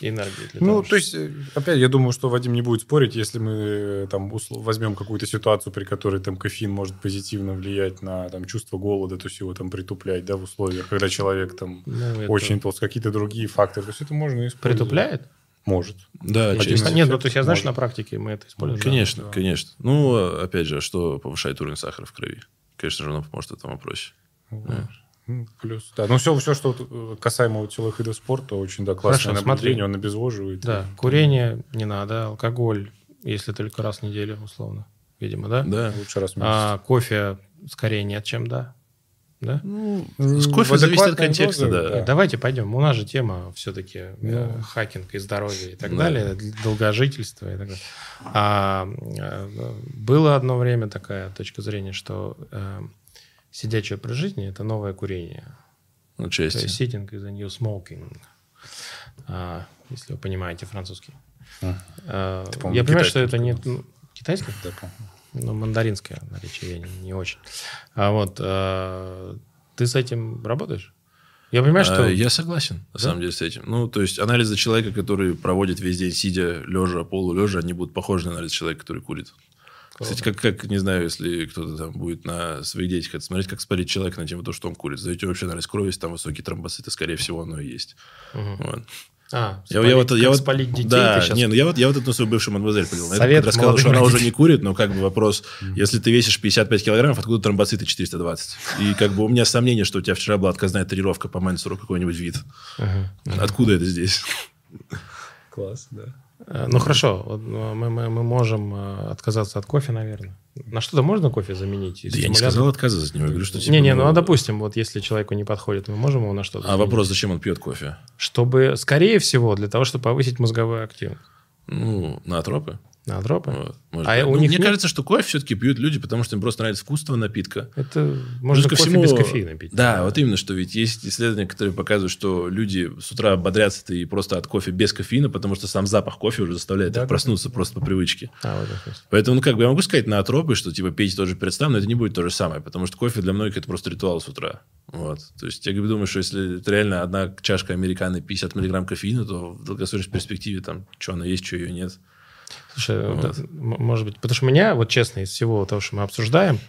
энергии для Ну, того, то есть, э, опять, я думаю, что Вадим не будет спорить, если мы э, там возьмем какую-то ситуацию, при которой там кофеин может позитивно влиять на там чувство голода, то есть его там притуплять, да, в условиях, когда человек там Ну, это очень толст, какие-то другие факторы, то есть это можно использовать. Притупляет? Может. Да, из Нет, ну то есть я знаю, что на практике мы это используем. Конечно, да. конечно. Ну, опять же, что повышает уровень сахара в крови? Конечно же, оно поможет в этом вопросе. Плюс, да. Ну, все, все, что э, касаемо силовых видов спорта, очень, да, классное Хорошо, наблюдение, смотри. он обезвоживает. Да, курение не надо, алкоголь, если только раз в неделю, условно, видимо, да? Да. Лучше раз в месяц. А кофе скорее нет, чем да. Да? Ну, кофе зависит от контекста, дозе, да. да. Давайте пойдем. У нас же тема все-таки Ну. хакинг и здоровье и так Да. далее, долгожительство и так далее. А, э, было одно время такая точка зрения, что э, сидячий образ жизни – это новое курение. Ну, То есть sitting is a new smoking. А, если вы понимаете французский. А, А, Ты, я понимаю, что это не... Китайский? да, по-моему. Ну, мандаринское наречие я не, не очень. А вот э, ты с этим работаешь? Я понимаю, что... А, Я согласен, на самом деле, с этим. Ну, то есть, анализы человека, который проводит весь день сидя, лежа, полулежа, они будут похожи на анализ человека, который курит. Кстати, как, как, не знаю, если кто-то там будет на своих детях это смотреть, как спалить человека на тему того, что он курит. Сдаете вообще анализ крови, если там высокие тромбоциты, скорее всего, оно и есть. Мгм. Вот. А, Я, спалить- я вот, я вот, спалить детей да, щас- не, ну я вот, я вот на свою бывшую мадемуазель поделал. Я Совет когда сказал, что она уже не курит, но как бы вопрос, если ты весишь 55 килограммов, откуда тромбоциты 420? И как бы у меня сомнение, что у тебя вчера была отказная тренировка по Менсуру какой-нибудь вид. Мгм. Откуда это здесь? Класс, да. Э, Ну хорошо, мы, мы, мы можем э, отказаться от кофе, наверное. На что-то можно кофе заменить? Да я не сказал отказываться от него. Я говорю, что типа, Не-не, ну а допустим, вот если человеку не подходит, мы можем его на что-то А заменить? вопрос, зачем он пьет кофе? Чтобы, скорее всего, для того, чтобы повысить мозговую активность. Ну, на тропы. Наотропы? Вот, может А у Ну, них мне нет? кажется, что кофе все-таки пьют люди, потому что им просто нравится вкус этого напитка. Это можно Плюс кофе без кофеина пить. Да, вот именно, что ведь есть исследования, которые показывают, что люди с утра бодрятся и просто от кофе без кофеина, потому что сам запах кофе уже заставляет Да, их да, проснуться просто по привычке. А, в этом смысле. Поэтому, ну, как бы я могу сказать на отропы, что типа пейте тоже перед сном, но это не будет то же самое, потому что кофе для многих это просто ритуал с утра. Вот. То есть я думаю, что если это реально одна чашка американо 50 миллиграмм кофеина, то в долгосрочной перспективе там, что она есть, что ее нет. Слушай, Вот. да, может быть, потому что меня, вот честно, из всего того, что мы обсуждаем,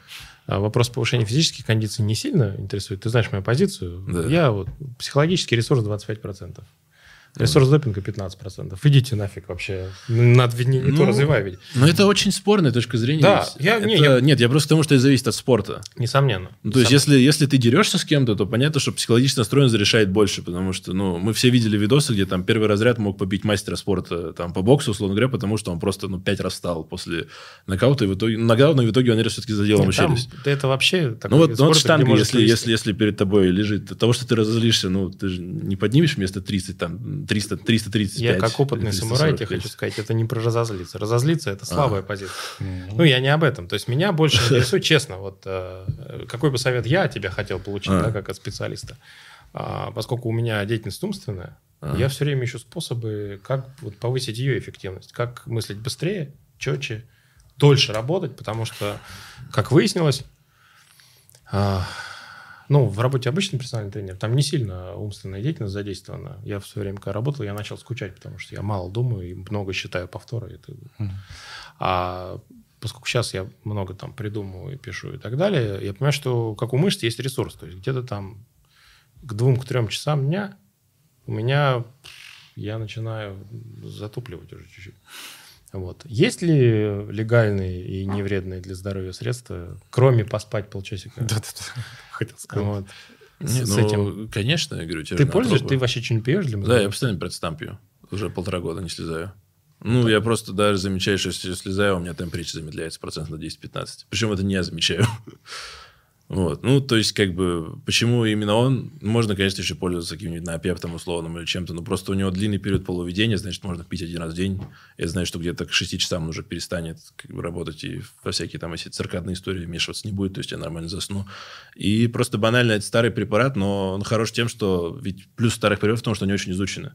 а, вопрос повышения физических кондиций не сильно интересует. Ты знаешь мою позицию. Да. Я вот психологический ресурс 25%. Ресурс допинга 15%. Идите нафиг вообще. Надо не, не то Ну, развивай ведь. Но это очень спорная точка зрения. Да, я- Это- не, я- Нет, я просто к тому, что это зависит от спорта. Несомненно. Ну, то есть, Сам- если, если ты дерешься с кем-то, то понятно, что психологически настроен решает больше, потому что, ну, мы все видели видосы, где там первый разряд мог побить мастера спорта там по боксу, условно говоря, потому что он просто, ну, пять раз встал после нокаута, и в итоге, ну, нокаут, но в итоге он все-таки задел ему челюсть. это вообще такой Ну вот, ну, вот спорта, где штанга, если, если, если перед тобой лежит, от того, что ты разозлишься, ну, ты же не поднимешь вместо 30, там, 300, 335. Я как опытный или самурай тебе 345. хочу сказать, это не про разозлиться. Разозлиться – это слабая А. позиция. Ну, я не об этом. То есть, меня больше [laughs] интересует, честно, вот э, какой бы совет я от тебя хотел получить, А. да, как от специалиста. А, поскольку у меня деятельность умственная, А. я все время ищу способы, как вот, повысить ее эффективность, как мыслить быстрее, четче, дольше работать, потому что, как выяснилось, а, ну, в работе обычный персональный тренер, там не сильно умственная деятельность задействована. Я в свое время, когда работал, я начал скучать, потому что я мало думаю и много считаю повторы. Это... А поскольку сейчас я много там придумываю, пишу и так далее, я понимаю, что как у мышц есть ресурс. То есть где-то там к двум, к трем часам дня у меня я начинаю затупливать уже чуть-чуть. Вот. Есть ли легальные и невредные для здоровья средства, кроме поспать полчасика? Да-да-да. [laughs] Хотел сказать. Вот. Не, С ну, этим- конечно, я говорю, тебе Ты натропы. Ты вообще что-нибудь пьешь для Да, мозга? я постоянно предстам пью. Уже полтора года не слезаю. Ну, я просто даже замечаю, что если слезаю, у меня темп речи замедляется процентов на 10-15. Причем это не я замечаю. [laughs] Вот. Ну, то есть, как бы, почему именно он? Можно, конечно, еще пользоваться каким-нибудь напептом условным или чем-то, но просто у него длинный период полуведения, значит, можно пить один раз в день. Я знаю, что где-то к 6 часам он уже перестанет как бы, работать и во всякие там, если циркадные истории вмешиваться не будет, то есть я нормально засну. И просто банально это старый препарат, но он хорош тем, что ведь плюс старых препаратов в том, что они очень изучены.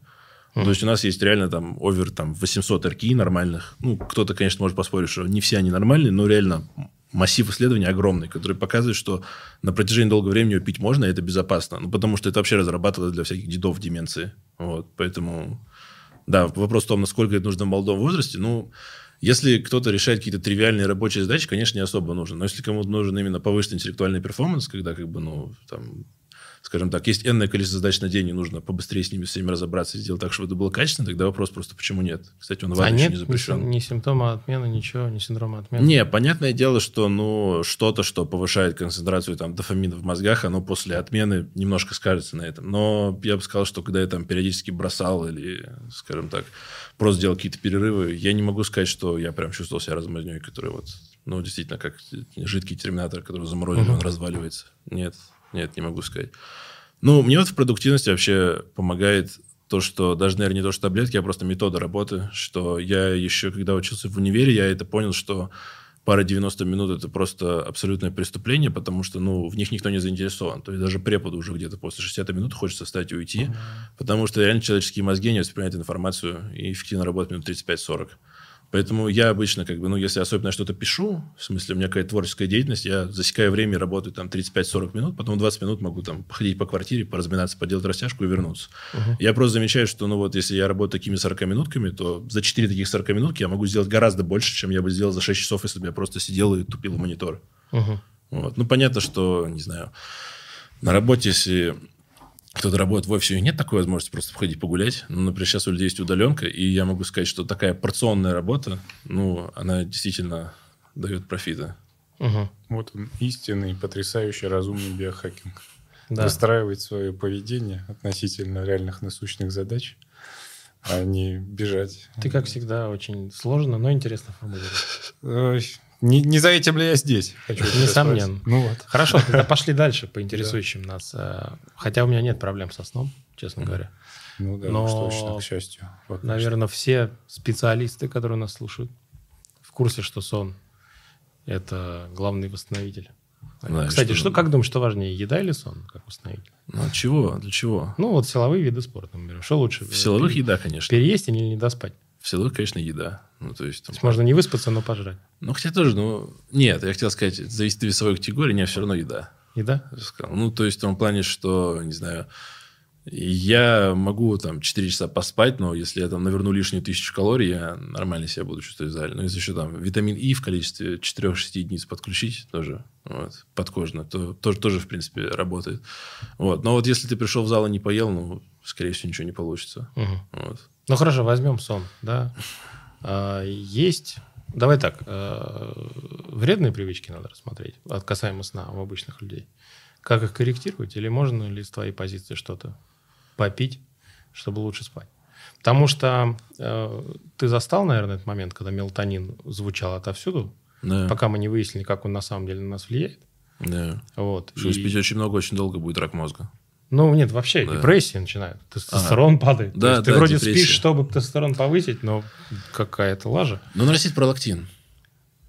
Ну, То есть у нас есть реально там овер там, 800 РКИ нормальных. Ну, кто-то, конечно, может поспорить, что не все они нормальные, но реально массив исследований огромный, который показывает, что на протяжении долгого времени пить можно, и это безопасно. Ну, потому что это вообще разрабатывалось для всяких дедов деменции. Вот, поэтому, да, вопрос в том, насколько это нужно в молодом возрасте. Ну, если кто-то решает какие-то тривиальные рабочие задачи, конечно, не особо нужно. Но если кому-то нужен именно повышенный интеллектуальный перформанс, когда, как бы, ну, там, скажем так, есть энное количество задач на день, и нужно побыстрее с ними всеми разобраться и сделать так, чтобы это было качественно, тогда вопрос просто, почему нет? Кстати, он А нет не ни, запрещен. сим- ни симптома отмены, ничего, ни синдрома отмены? Не, понятное дело, что ну, что-то, что повышает концентрацию там, дофамина в мозгах, оно после отмены немножко скажется на этом. Но я бы сказал, что когда я там периодически бросал или, скажем так, просто делал какие-то перерывы, я не могу сказать, что я прям чувствовал себя размазней, который вот, ну, действительно, как жидкий терминатор, который заморозили, Мгм. он разваливается. Нет. Нет, не могу сказать. Ну, мне вот в продуктивности вообще помогает то, что даже, наверное, не то, что таблетки, а просто метода работы, что я еще, когда учился в универе, я это понял, что пара 90 минут – это просто абсолютное преступление, потому что, ну, в них никто не заинтересован. То есть даже преподу уже где-то после 60 минут хочется встать и уйти, mm-hmm. потому что реально человеческие мозги не воспринимают информацию и эффективно работают минут 35-40. Поэтому я обычно, как бы, ну, если особенно что-то пишу, в смысле, у меня какая-то творческая деятельность, я засекаю время и работаю там 35-40 минут, потом 20 минут могу там походить по квартире, поразминаться, поделать растяжку и вернуться. Uh-huh. Я просто замечаю, что, ну, вот если я работаю такими 40 минутками, то за 4 таких 40 минутки я могу сделать гораздо больше, чем я бы сделал за 6 часов, если бы я просто сидел и тупил в монитор. Uh-huh. Вот. Ну, понятно, что, не знаю, на работе, если кто-то работает в офисе, нет такой возможности просто походить погулять. Ну, например, сейчас у людей есть удаленка, и я могу сказать, что такая порционная работа, ну, она действительно дает профиты. Угу. Вот он, истинный, потрясающий, разумный биохакинг. Да. Выстраивать свое поведение относительно реальных насущных задач, а не бежать. Ты, как всегда, очень сложно, но интересно формулируешь. Не, не за этим ли я здесь? Хочу Несомненно. Ну вот. Хорошо, тогда [laughs] пошли дальше по интересующим нас. Э, хотя у меня нет проблем со сном, честно говоря. Ну да, Но, точно, к счастью. Вот, наверное, все специалисты, которые нас слушают, в курсе, что сон – это главный восстановитель. Да, Кстати, что, что, как думаешь, что важнее, еда или сон, как восстановитель? Ну, от чего? Для чего? Ну, вот силовые виды спорта, например. Что лучше? В силовых еда, конечно. Переесть или не доспать? В силовых, конечно, еда. Ну, то есть, там, то есть можно не выспаться, но пожрать. Ну, хотя тоже, ну, нет, я хотел сказать, зависит от весовой категории, не, все равно еда. Еда? Ну, то есть в том плане, что, не знаю, я могу там 4 часа поспать, но если я там наверну лишнюю тысячу калорий, я нормально себя буду чувствовать в зале. Но если еще там витамин И в количестве 4-6 единиц подключить, тоже вот, подкожно, то тоже, тоже, в принципе, работает. Вот. Но вот если ты пришел в зал и не поел, ну, скорее всего, ничего не получится. Угу. Вот. Ну, хорошо, возьмем сон, да. А, есть... Давай так, э, вредные привычки надо рассмотреть, от касаемо сна у обычных людей. Как их корректировать? Или можно ли с твоей позиции что-то попить, чтобы лучше спать? Потому что э, ты застал, наверное, этот момент, когда мелатонин звучал отовсюду, да. пока мы не выяснили, как он на самом деле на нас влияет. Да. Вот. Что и... спить очень много, очень долго будет рак мозга. Ну, нет, вообще да. депрессия начинает. Тестостерон а, падает. Да, ты да, вроде депрессия. спишь, чтобы тестостерон повысить, но какая-то лажа. Ну, нарастить пролактин.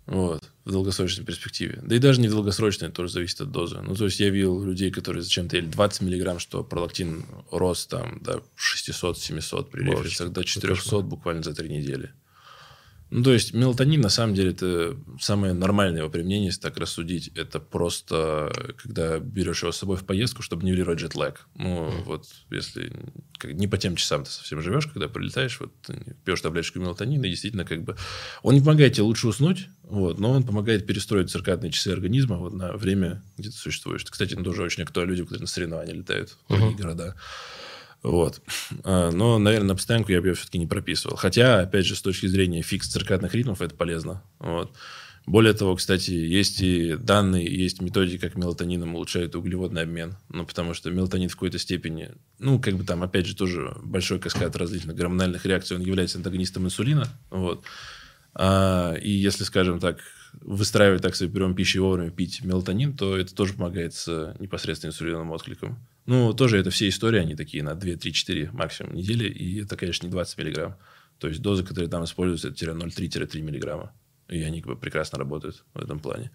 Вот, в долгосрочной перспективе. Да и даже не долгосрочной, тоже зависит от дозы. Ну, то есть, я видел людей, которые зачем-то ели 20 миллиграмм, что пролактин рос там до 600-700 при рефлексах, до 400 буквально за три недели. Ну, то есть, мелатонин, на самом деле, это самое нормальное его применение, если так рассудить. Это просто, когда берешь его с собой в поездку, чтобы нивелировать джетлаг. Ну, mm. вот, если как, не по тем часам ты совсем живешь, когда прилетаешь, вот, пьешь таблеточку мелатонина, и действительно, как бы, он не помогает тебе лучше уснуть, вот, но он помогает перестроить циркадные часы организма вот, на время, где ты существуешь. Кстати, это тоже очень актуально люди, которые на соревнования летают в другие uh-huh. города. Вот. А, но, наверное, на постоянку я бы ее все-таки не прописывал. Хотя, опять же, с точки зрения фикс циркадных ритмов, это полезно. Вот. Более того, кстати, есть и данные, есть методики, как мелатонином улучшает углеводный обмен. Ну, потому что мелатонин в какой-то степени, ну, как бы там, опять же, тоже большой каскад различных гормональных реакций, он является антагонистом инсулина. Вот. А, и если, скажем так, выстраивать так свой прием пищи вовремя пить мелатонин, то это тоже помогает с непосредственно инсулиновым откликом. Ну, тоже это все истории, они такие на 2, 3, 4 максимум недели. И это, конечно, не 20 миллиграмм. То есть дозы, которые там используются, это 0,3-3 миллиграмма. И они как бы прекрасно работают в этом плане.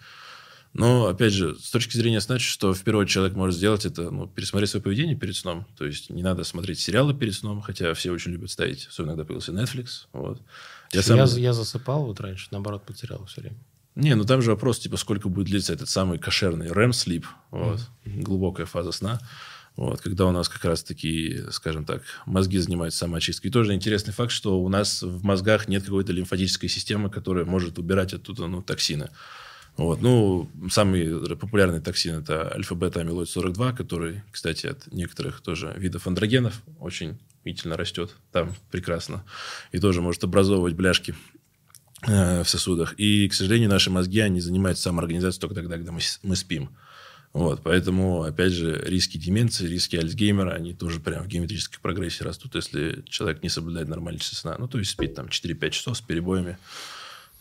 Но, опять же, с точки зрения сна, что в первую очередь человек может сделать, это ну, пересмотреть свое поведение перед сном. То есть не надо смотреть сериалы перед сном, хотя все очень любят ставить, особенно когда появился Netflix. Вот. Я, сам... я, я засыпал вот раньше, наоборот, потерял все время. Не, ну там же вопрос, типа, сколько будет длиться этот самый кошерный REM sleep, вот, mm-hmm. глубокая фаза сна. Вот, когда у нас как раз таки, скажем так, мозги занимаются самоочисткой. И тоже интересный факт, что у нас в мозгах нет какой-то лимфатической системы, которая может убирать оттуда ну, токсины. Вот. Ну, самый популярный токсин – это альфа-бета-амилоид-42, который, кстати, от некоторых тоже видов андрогенов очень видительно растет. Там прекрасно. И тоже может образовывать бляшки э, в сосудах. И, к сожалению, наши мозги, они занимаются самоорганизацией только тогда, когда мы, мы спим. Вот, поэтому, опять же, риски деменции, риски Альцгеймера, они тоже прям в геометрической прогрессии растут, если человек не соблюдает нормальный часы сна. Ну, то есть спит там 4-5 часов с перебоями.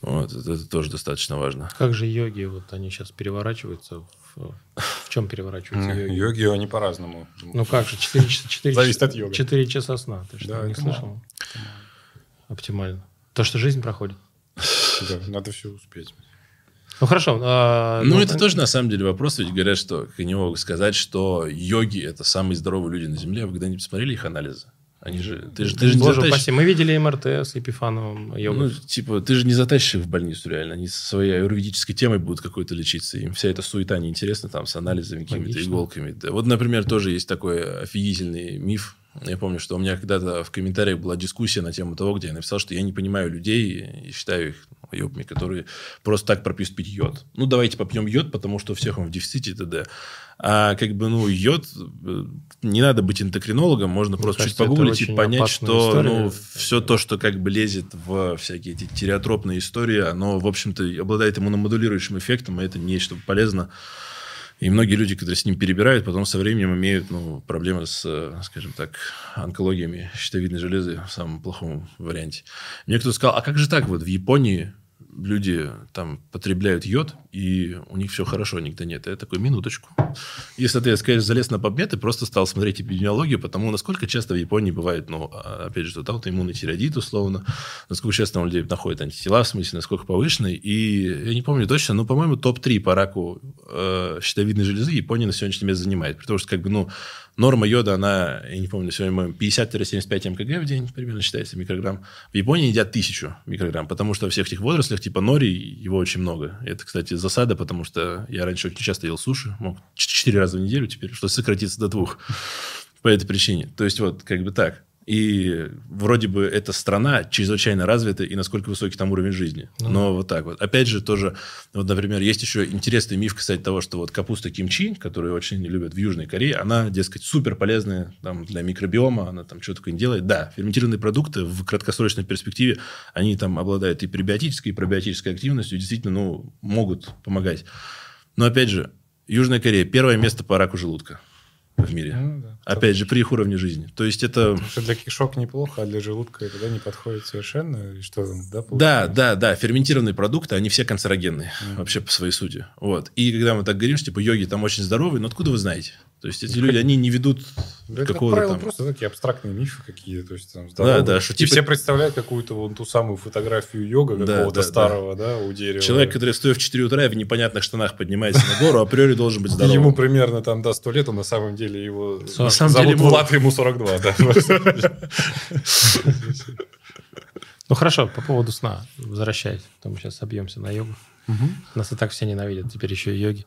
Вот, это, это тоже достаточно важно. Как же йоги, вот они сейчас переворачиваются в В чем переворачиваются йоги? Йоги, они по-разному. Ну как же, 4, 4, Зависит от йога. 4 часа сна. Ты что, Да, не слышал? Оптимально. То, что жизнь проходит. Да, надо все успеть. Ну хорошо. а, Ну, это тоже на самом деле вопрос, ведь говорят, что они могут сказать, что йоги это самые здоровые люди на Земле. Вы когда-нибудь посмотрели их анализы? Они же, ты же, ты же не Боже затащишь- упаси, мы видели МРТ с Епифановым йогу. Ну, типа, ты же не затащишь их в больницу реально. Они со своей аюрведической темой будут какой-то лечиться. Им вся эта суета неинтересна там с анализами, какими-то иголками. Да. Вот, например, тоже есть такой офигительный миф. Я помню, что у меня когда-то в комментариях была дискуссия на тему того, где я написал, что я не понимаю людей и считаю их ну, ёбами, которые просто так пропьют пить йод. Ну, давайте попьем йод, потому что у всех он в дефиците и т.д. А как бы, ну, йод, э, не надо быть эндокринологом, можно просто кажется, чуть погуглить и понять, что история. ну, все то, что как бы лезет в всякие эти тиреотропные истории, оно, в общем-то, обладает иммуномодулирующим эффектом, и это нечто полезно. И многие люди, которые с ним перебирают, потом со временем имеют ну, проблемы с, э, скажем так, онкологиями щитовидной железы в самом плохом варианте. Мне кто-то сказал, а как же так вот в Японии люди там потребляют йод, и у них все хорошо, никогда нет. Я такой, минуточку. Если ты, конечно, залез на PubMed и просто стал смотреть эпидемиологию, потому насколько часто в Японии бывает, ну, а, опять же, тут аутоиммунный тиреоидит, условно, насколько часто у людей находят антитела, в смысле, насколько повышенный. И я не помню точно, но, по-моему, топ-3 по раку э, щитовидной железы Япония на сегодняшний день занимает. Потому что, как бы, ну, норма йода, она, я не помню, сегодня по-моему, 50-75 мкг в день примерно считается микрограмм. В Японии едят тысячу микрограмм, потому что во всех этих водорослях, типа нори, его очень много. Это, кстати, засада, потому что я раньше очень часто ел суши, мог 4 раза в неделю теперь, что сократиться до двух [laughs] по этой причине. То есть, вот, как бы так. И вроде бы эта страна чрезвычайно развита, и насколько высокий там уровень жизни. Но вот так вот. Опять же, тоже, вот, например, есть еще интересный миф, кстати, того, что вот капуста кимчи, которую очень любят в Южной Корее, она, дескать, супер полезная там, для микробиома, она там что такое не делает. Да, ферментированные продукты в краткосрочной перспективе, они там обладают и пребиотической, и пробиотической активностью, и действительно, ну, могут помогать. Но, опять же, Южная Корея – первое место по раку желудка в мире. Ну, да. Опять же, при их уровне жизни. То есть, это... Что для кишок неплохо, а для желудка это да, не подходит совершенно. И что там, да, Да, получается? да, да. Ферментированные продукты, они все канцерогенные. Вообще по своей сути. Вот. И когда мы так говорим, что типа йоги там очень здоровые, но откуда вы знаете? То есть, эти люди, они не ведут Да, это, как какого-то правило, там... просто такие абстрактные мифы какие-то. То есть, там, здоровые. да, что И типа- все представляют какую-то вон ту самую фотографию йога Да, какого-то да, да. старого, да. у дерева. Человек, который стоит в 4 утра и в непонятных штанах поднимается на гору, априори должен быть здоровым. Ему примерно там, да, 100 лет, а на самом деле его... На самом зовут деле ему- Влад, ему 42, да. [laughs] Ну хорошо, по поводу сна. Возвращаясь. То мы сейчас собьемся на йогу. Нас и так все ненавидят, теперь еще и йоги.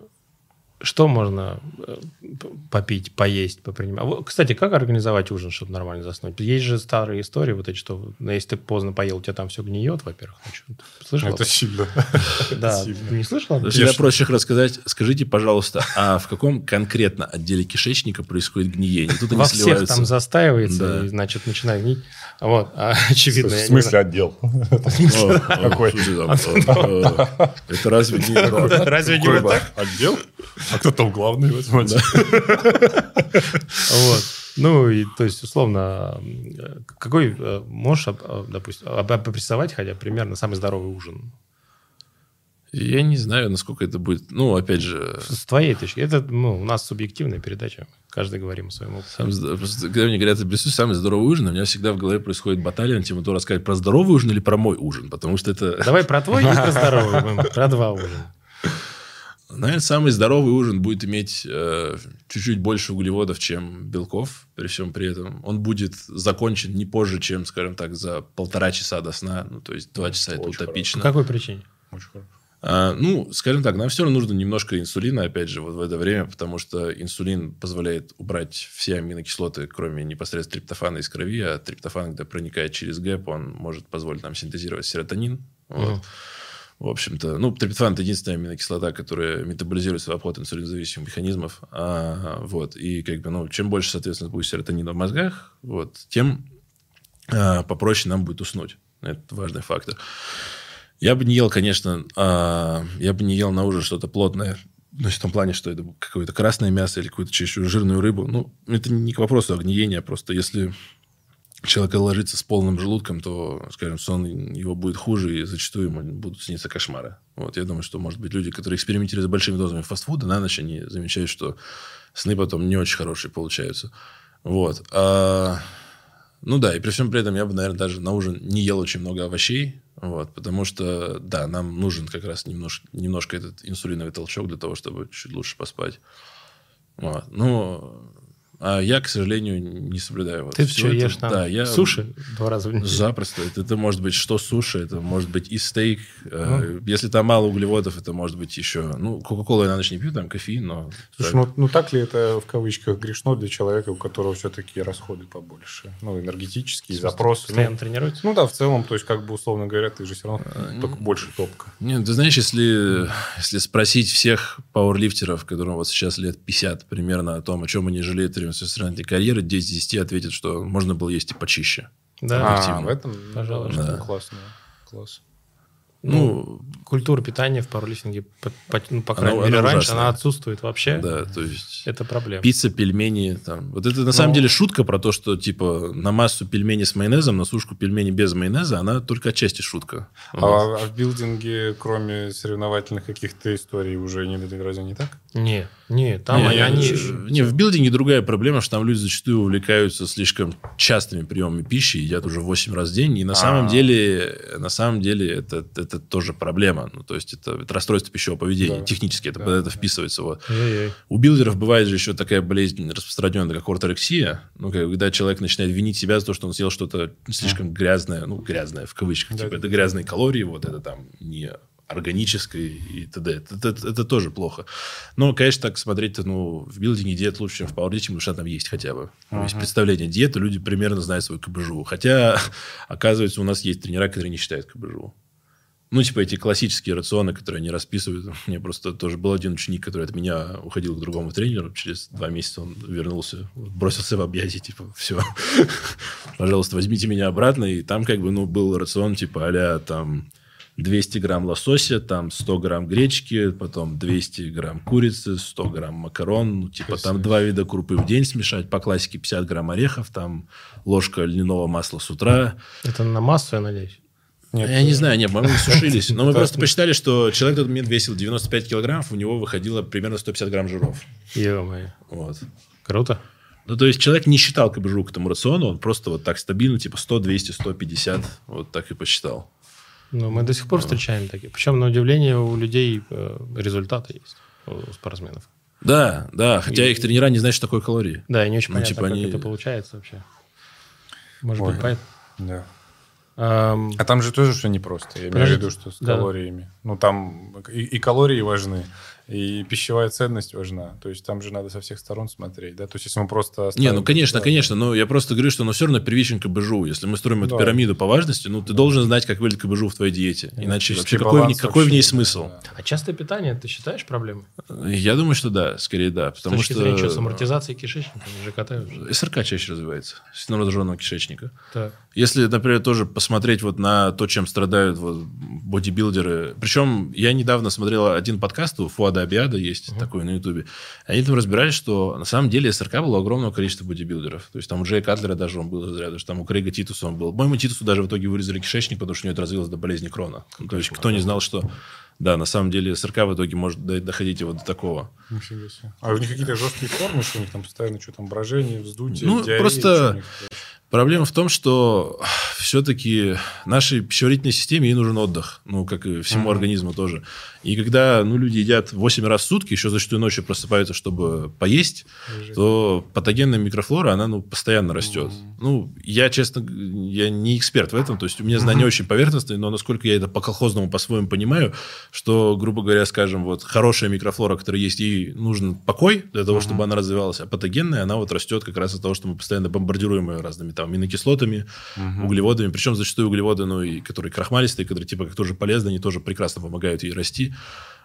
Что можно э, попить, поесть, попринимать? А вот, Кстати, как организовать ужин, чтобы нормально заснуть? Есть же старые истории, вот эти, что ну, если ты поздно поел, у тебя там все гниет, во-первых. Ну, слышал? Это сильно. [laughs] Да, не слышал? Для прочих рассказать, скажите, пожалуйста, а в каком конкретно отделе кишечника происходит гниение? Тут Во всех там застаивается, и, значит, начинает гнить. Вот, а, [laughs] очевидно. В смысле отдел? Какой? Это разве не... да. Разве не так? Отдел? А кто там главный в этом отделе? [laughs] Вот. Ну, и, то есть, условно, э, какой э, можешь, э, допустим, об- обрисовать хотя примерно самый здоровый ужин? Я не знаю, насколько это будет... Ну, опять же, С твоей точки. Это, ну, у нас субъективная передача. Каждый говорим о своем опыте. Сам просто, когда мне говорят, обрисуй самый здоровый ужин, у меня всегда в голове происходит баталия на тему того, рассказать про здоровый ужин или про мой ужин, потому что это, Давай про твой и про [laughs] здоровый. Про два ужина. Наверное, самый здоровый ужин будет иметь э, чуть-чуть больше углеводов, чем белков, при всем при этом. Он будет закончен не позже, чем, скажем так, за полтора часа до сна, ну, то есть два часа это Очень По утопично. какой причине? Очень хорошо. А, ну, скажем так, нам все равно нужно немножко инсулина, опять же, вот в это время, потому что инсулин позволяет убрать все аминокислоты, кроме непосредственно триптофана из крови, а триптофан, когда проникает через ГЭП, он может позволить нам синтезировать серотонин. Вот. Мгм. В общем-то, ну, триптофан – это единственная аминокислота, которая метаболизируется в обход инсулинозависимых механизмов. А, вот. И как бы, ну, чем больше, соответственно, будет серотонина в мозгах, вот, тем а, попроще нам будет уснуть. Это важный фактор. Я бы не ел, конечно, а, я бы не ел на ужин что-то плотное. Ну, в том плане, что это какое-то красное мясо или какую-то чересчур жирную рыбу. Ну, это не к вопросу о гниении, а просто если человек ложится с полным желудком, то, скажем, сон его будет хуже, и зачастую ему будут сниться кошмары. Вот, я думаю, что, может быть, люди, которые экспериментируют с большими дозами фастфуда, на ночь они замечают, что сны потом не очень хорошие получаются. Вот. А, ну да, и при всем при этом я бы, наверное, даже на ужин не ел очень много овощей, вот, потому что, да, нам нужен как раз немножко, немножко этот инсулиновый толчок для того, чтобы чуть лучше поспать. Вот. Ну, а я, к сожалению, не соблюдаю. Вот Ты что, это. ешь там да, я... суши два раза в неделю? Запросто. Это, это может быть что суши, это может быть и стейк. Ну. Если там мало углеводов, это может быть еще... Ну, Кока-колу я на ночь не пью, там кофеин, но... Слушай, так. ну, ну так ли это в кавычках грешно для человека, у которого все-таки расходы побольше? Ну, энергетические запросы. Постоянно Ну, тренируется? ну да, в целом, то есть, как бы, условно говоря, ты же все равно только больше топка. Нет, ты знаешь, если, если спросить всех пауэрлифтеров, которым вот сейчас лет 50 примерно, о том, о чем они жалеют своей состоянной карьеры, 10 из 10 ответят, что можно было есть и почище. Да. а, в этом, Пожалуй, да. классно. Класс. Ну, Культура питания в пауэрлифтинге, по, по- ну, по Она- крайней мере, она раньше, ужасная. она отсутствует вообще. да, то есть... Это проблема. Пицца, пельмени, там. Вот это на самом Ну. деле шутка про то, что типа на массу пельмени с майонезом, на сушку пельмени без майонеза, она только отчасти шутка. Вот. А, а в билдинге, кроме соревновательных каких-то историй, уже не разве не так? Не, не, там не, они... они- не, в билдинге другая проблема, что там люди зачастую увлекаются слишком частыми приемами пищи, едят уже 8 раз в день, и на самом А. деле, на самом деле это, это тоже проблема. Ну, то есть это, это расстройство пищевого поведения, Да. технически это, Да, это да. вписывается. Вот. У билдеров бывает же еще такая болезнь распространенная, как орторексия. Ну, когда человек начинает винить себя за то, что он съел что-то слишком грязное, ну, грязное в кавычках. Да, типа, да, это да. грязные калории, вот это там не органическое и т.д. Это, это- это тоже плохо. Но, конечно, так смотреть-то, ну, в билдинге диет лучше, чем в пауэрлифтинге, потому что там есть хотя бы. Ну, Есть представление диеты, люди примерно знают свою КБЖУ. Хотя, [laughs] оказывается, у нас есть тренера, которые не считают КБЖУ. Ну, типа эти классические рационы, которые они расписывают. [laughs] У меня просто тоже был один ученик, который от меня уходил к другому тренеру. Через два месяца он вернулся, бросился в объятия, типа, все, [laughs] пожалуйста, возьмите меня обратно. И там как бы, ну, был рацион, типа, а там 200 грамм лосося, там 100 грамм гречки, потом 200 грамм курицы, 100 грамм макарон, ну, типа там Красиво. два вида крупы в день смешать, по классике 50 грамм орехов, там ложка льняного масла с утра. Это на массу, я надеюсь. Нет, Я не знаю, нет, мы [laughs] сушились. Но мы просто посчитали, что человек в тот момент весил 95 килограммов, у него выходило примерно 150 грамм жиров. Ё-моё. Вот. Круто. Ну, то есть, человек не считал КБЖУ к этому рациону, он просто вот так стабильно, типа 100, 200, 150, вот так и посчитал. Ну, мы до сих пор встречаем такие. Причем, на удивление, у людей э, результаты есть, у спортсменов. Да, да, хотя И- их тренера не знают, что такое калории. Да, и не очень Ну, понятно, типа как они- это получается вообще. Может Ой. быть, поэтому... Да. А там же тоже все непросто. Я имею в Подождите. виду, что с Да. калориями. Ну, там и, и калории важны, и пищевая ценность важна. То есть там же надо со всех сторон смотреть, да? То есть если мы просто... Не, ну, конечно, Да. конечно, но я просто говорю, что ну, все равно первичен КБЖУ. Если мы строим эту Да. пирамиду по важности, ну, ты должен знать, как выглядит КБЖУ в твоей диете. Иначе Чистый вообще какой, в ней- какой в ней смысл? да. А частое питание, ты считаешь проблемой? Я думаю, что да, скорее да. С Потому точки что зрения чего, с амортизацией кишечника, ЖКТ уже. СРК чаще развивается, синдром раздраженного кишечника. Так. Если, например, тоже посмотреть вот на то, чем страдают вот бодибилдеры. Причем я недавно смотрел один подкаст у Фуада Абиада, есть такой на Ютубе. Они там разбирались, что на самом деле СРК было огромного количества бодибилдеров. То есть там у Джея Катлера даже он был из ряда, что там у Крейга Титуса он был. Моему Титусу даже в итоге вырезали кишечник, потому что у него это развилось до болезни крона. Ну, то есть кто не знал, что... Да, на самом деле СРК в итоге может до- доходить вот до такого. Себе. А у них какие-то жесткие формы, что у них там постоянно что там, брожение, вздутие, Ну, диарея, просто- что? Проблема в том, что все-таки нашей пищеварительной системе ей нужен отдых. Ну, как и всему Мгм. организму тоже. И когда ну, люди едят 8 раз в сутки, еще зачастую ночью просыпаются, чтобы поесть, Жесть. то патогенная микрофлора, она ну, постоянно растет. Мгм. Ну, я, честно, я не эксперт в этом. То есть, у меня знания очень поверхностные, но насколько я это по-колхозному по-своему понимаю, что, грубо говоря, скажем, вот хорошая микрофлора, которая есть, ей нужен покой для того, Мгм. чтобы она развивалась, а патогенная, она вот растет как раз из-за того, что мы постоянно бомбардируем ее разными там аминокислотами, Мгм. углеводами. Причем зачастую углеводы, ну, и которые крахмалистые, которые типа как тоже полезны, они тоже прекрасно помогают ей расти.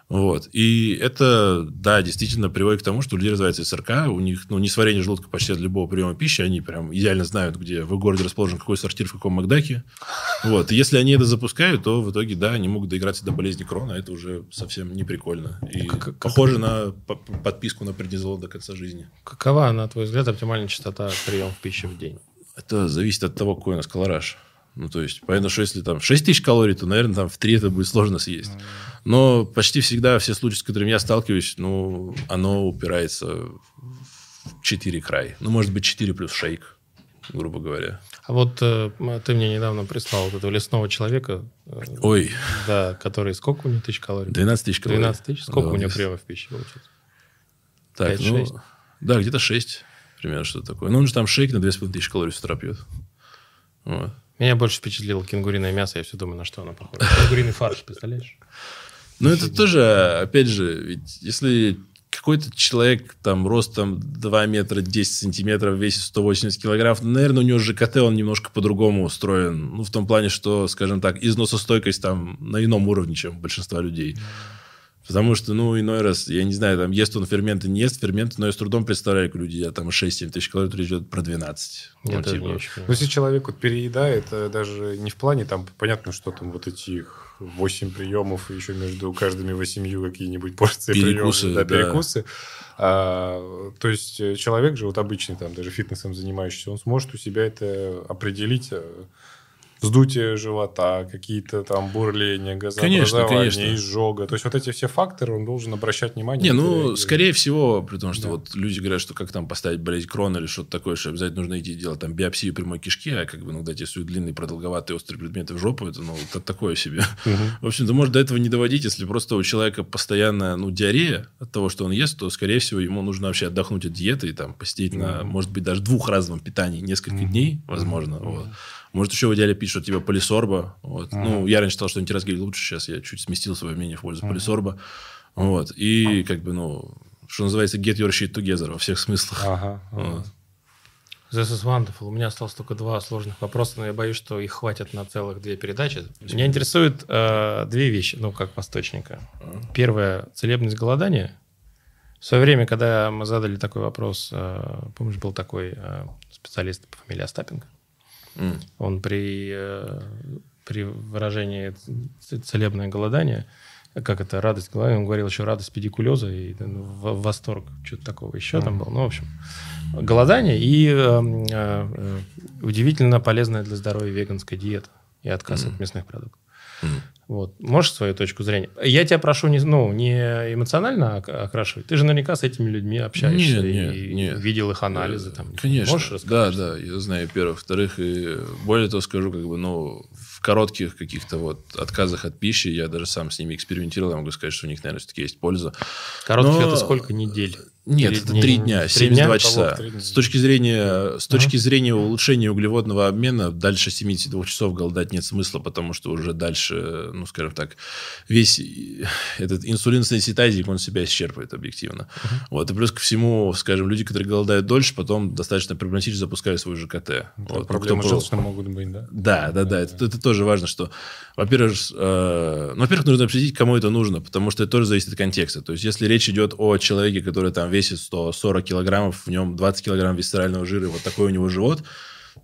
Вот. И это, да, действительно приводит к тому, что у людей развивается СРК, у них, ну, несварение желудка почти от любого приема пищи, они прям идеально знают, где в их городе расположен какой сортир, в каком Макдаке. Вот. И если они это запускают, то в итоге, да, они могут доиграться до болезни крона, это уже совсем не прикольно. И Как- как- похоже на по- подписку на преднизолон до конца жизни. Какова, на твой взгляд, оптимальная частота приема пищи в день? Это зависит от того, какой у нас колораж. Ну, то есть, понятно, что если там 6 тысяч калорий, то, наверное, там в 3 это будет сложно съесть. Но почти всегда все случаи, с которыми я сталкиваюсь, ну, оно упирается в 4 край. Ну, может быть, 4 плюс шейк, грубо говоря. А вот э, ты мне недавно прислал вот этого лесного человека. Э, Ой. Да, который сколько у него тысяч калорий? 12 тысяч калорий. 12 тысяч? Сколько да, у него приемов пищи получится? Так, 5, ну, 6? да, где-то 6 примерно что-то такое. Ну, он же там шейк на 2500 калорий с утра пьет. Вот. Меня больше впечатлило кенгуриное мясо. Я все думаю, на что оно похоже. Кенгуриный фарш, представляешь? Ну, это тоже, опять же, ведь если какой-то человек там ростом 2 метра 10 сантиметров, весит 180 килограмм, наверное, у него ЖКТ, он немножко по-другому устроен. Ну, в том плане, что, скажем так, износостойкость там на ином уровне, чем у большинства людей. Потому что, ну, иной раз, я не знаю, там, ест он ферменты, не ест ферменты, но я с трудом представляю, как люди, я там 6-7 тысяч калорий, тут идет про 12. Ну, типа. Ну, если человек вот переедает, э, даже не в плане, там, понятно, что там вот этих 8 приемов, и еще между каждыми 8 какие-нибудь порции перекусы, приемов, да, да. перекусы. А, то есть, э, человек же, вот обычный, там, даже фитнесом занимающийся, он сможет у себя это определить, э, вздутие живота, какие-то там бурления, газообразование, конечно, конечно. изжога. То есть вот эти все факторы он должен обращать внимание. Не, ну, скорее всего, при том, что да. вот люди говорят, что как там поставить болезнь крона или что-то такое, что обязательно нужно идти делать там биопсию прямой кишки, а как бы иногда тебе суют длинные, продолговатые, острые предметы в жопу, это, ну, это такое себе. Угу. [laughs] В общем-то, может до этого не доводить, если просто у человека постоянно, ну, диарея от того, что он ест, то, скорее всего, ему нужно вообще отдохнуть от диеты и там посидеть угу. на, может быть, даже двухразовом питании несколько угу. дней, возможно. Угу. Вот. Может, еще в идеале пишут, типа, полисорба. Вот. Uh-huh. Ну, я раньше сказал, что антиразгель лучше, сейчас я чуть сместил свое мнение в пользу uh-huh. полисорба. Вот. И, как бы, ну, что называется, get your shit together во всех смыслах. Ага. Uh-huh. Вот. This is wonderful. У меня осталось только два сложных вопроса, но я боюсь, что их хватит на целых две передачи. Меня интересуют э, две вещи, ну, как восточника. Первое – целебность голодания. В свое время, когда мы задали такой вопрос, э, помнишь, был такой э, специалист по фамилии Остапенко, Mm. Он при, э, при выражении целебное голодание, как это, радость голодания, он говорил еще радость педикулеза и ну, восторг, что-то такого еще mm. там было. Ну, в общем, голодание и э, э, удивительно полезная для здоровья веганская диета и отказ mm. от мясных продуктов. Mm. Вот. Можешь свою точку зрения? Я тебя прошу не, ну, не эмоционально окрашивать. Ты же наверняка с этими людьми общаешься нет, и нет. видел их анализы. Там. Конечно. Можешь рассказать? Да, да, я знаю первых. Вторых, и более того скажу, как бы, ну, в коротких каких-то вот отказах от пищи, я даже сам с ними экспериментировал, я могу сказать, что у них, наверное, все-таки есть польза. Коротких Но... это сколько недель? Нет, Или это три дня, 72 дня? часа. С точки зрения, с точки зрения улучшения углеводного обмена, дальше 72 часов голодать нет смысла, потому что уже дальше, ну, скажем так, весь этот инсулин-сенситайзик, он себя исчерпывает объективно. Ага. Вот. И плюс ко всему, скажем, люди, которые голодают дольше, потом достаточно проблематично запускают свой ЖКТ. Это вот. Проблемы с желчным могут быть, да? Да, да, да. да. Это, это тоже важно, что, во-первых, э, ну, во-первых, нужно обсудить, кому это нужно, потому что это тоже зависит от контекста. То есть, если речь идет о человеке, который там весит 140 килограммов, в нем 20 килограмм висцерального жира, и вот такой у него живот,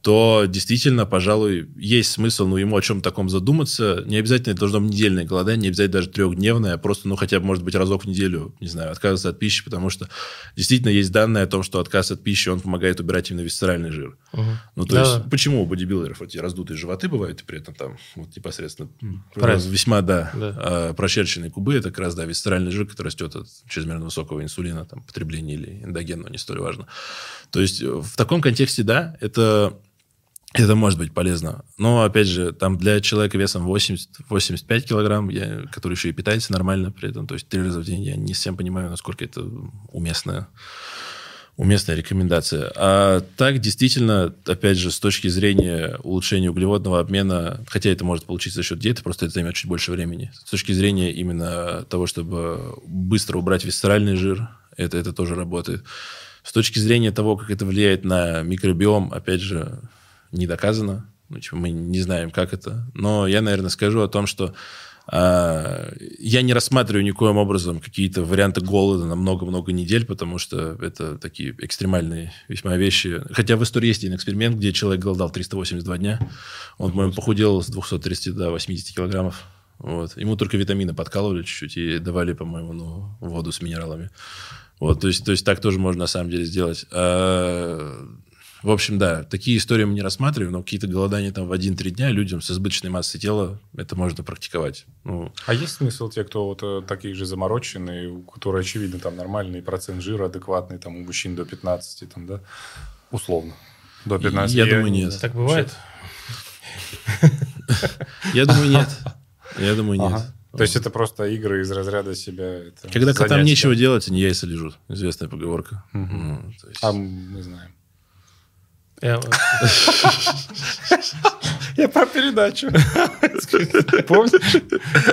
то действительно, пожалуй, есть смысл ну, ему о чем таком задуматься. Не обязательно это должно быть недельное голодание, не обязательно даже трехдневное, а просто, ну, хотя бы, может быть, разок в неделю, не знаю, отказываться от пищи, потому что действительно есть данные о том, что отказ от пищи, он помогает убирать именно висцеральный жир. Угу. Ну, то да. есть, почему у бодибилдеров эти раздутые животы бывают, и при этом там вот непосредственно Пресс. весьма, да, да. А, прочерченные кубы, это как раз, да, висцеральный жир, который растет от чрезмерно высокого инсулина, там, потребления или эндогенного, не столь важно. То есть, в таком контексте, да, это это может быть полезно. Но, опять же, там для человека весом 80-85 килограмм, я, который еще и питается нормально при этом, то есть три раза в день, я не совсем понимаю, насколько это уместная, уместная рекомендация. А так, действительно, опять же, с точки зрения улучшения углеводного обмена, хотя это может получиться за счет диеты, просто это займет чуть больше времени. С точки зрения именно того, чтобы быстро убрать висцеральный жир, это, это тоже работает. С точки зрения того, как это влияет на микробиом, опять же, не доказано. Ну, типа, мы не знаем, как это. Но я, наверное, скажу о том, что э, я не рассматриваю никоим образом какие-то варианты голода на много-много недель, потому что это такие экстремальные весьма вещи. Хотя в истории есть один эксперимент, где человек голодал 382 дня. Он, по-моему, похудел с 230 до 80 килограммов. Вот. Ему только витамины подкалывали чуть-чуть и давали, по-моему, ну, воду с минералами. Вот, то есть, то есть так тоже можно на самом деле сделать. А В общем, да, такие истории мы не рассматриваем, но какие-то голодания там в 1-3 дня людям с избыточной массой тела, это можно практиковать. Ну, А есть смысл те, кто вот э, такие же замороченные, у которых, очевидно, там нормальный процент жира адекватный, там у мужчин до 15, там, да, условно. До 15. Я думаю, нет. Так бывает? [laughs] я думаю, нет. Я думаю, нет. То есть это просто игры из разряда себя. это Когда котам занятия. нечего делать, они яйца лежут. Известная поговорка. Ну, есть- А мы знаем. [laughs] Я- про передачу. [laughs] Помнишь?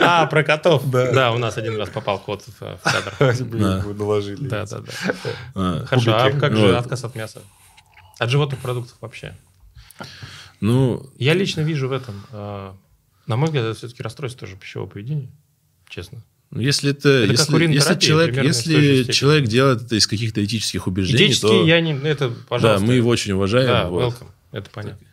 А, про котов. Да, у нас один раз попал кот в в кадр. [laughs] Да. Вы доложили. Да, да, да. А, Хорошо, а как же отказ от мяса? От животных продуктов вообще? Ну, Я лично вижу в этом, э, на мой взгляд, это все-таки расстройство тоже пищевого поведения, честно. Ну, Если это, Это если, если человек, если человек делает это из каких-то этических убеждений, Этически то я не... Это, да, пожалуйста. мы его очень уважаем. Да, вот. welcome. Это понятно.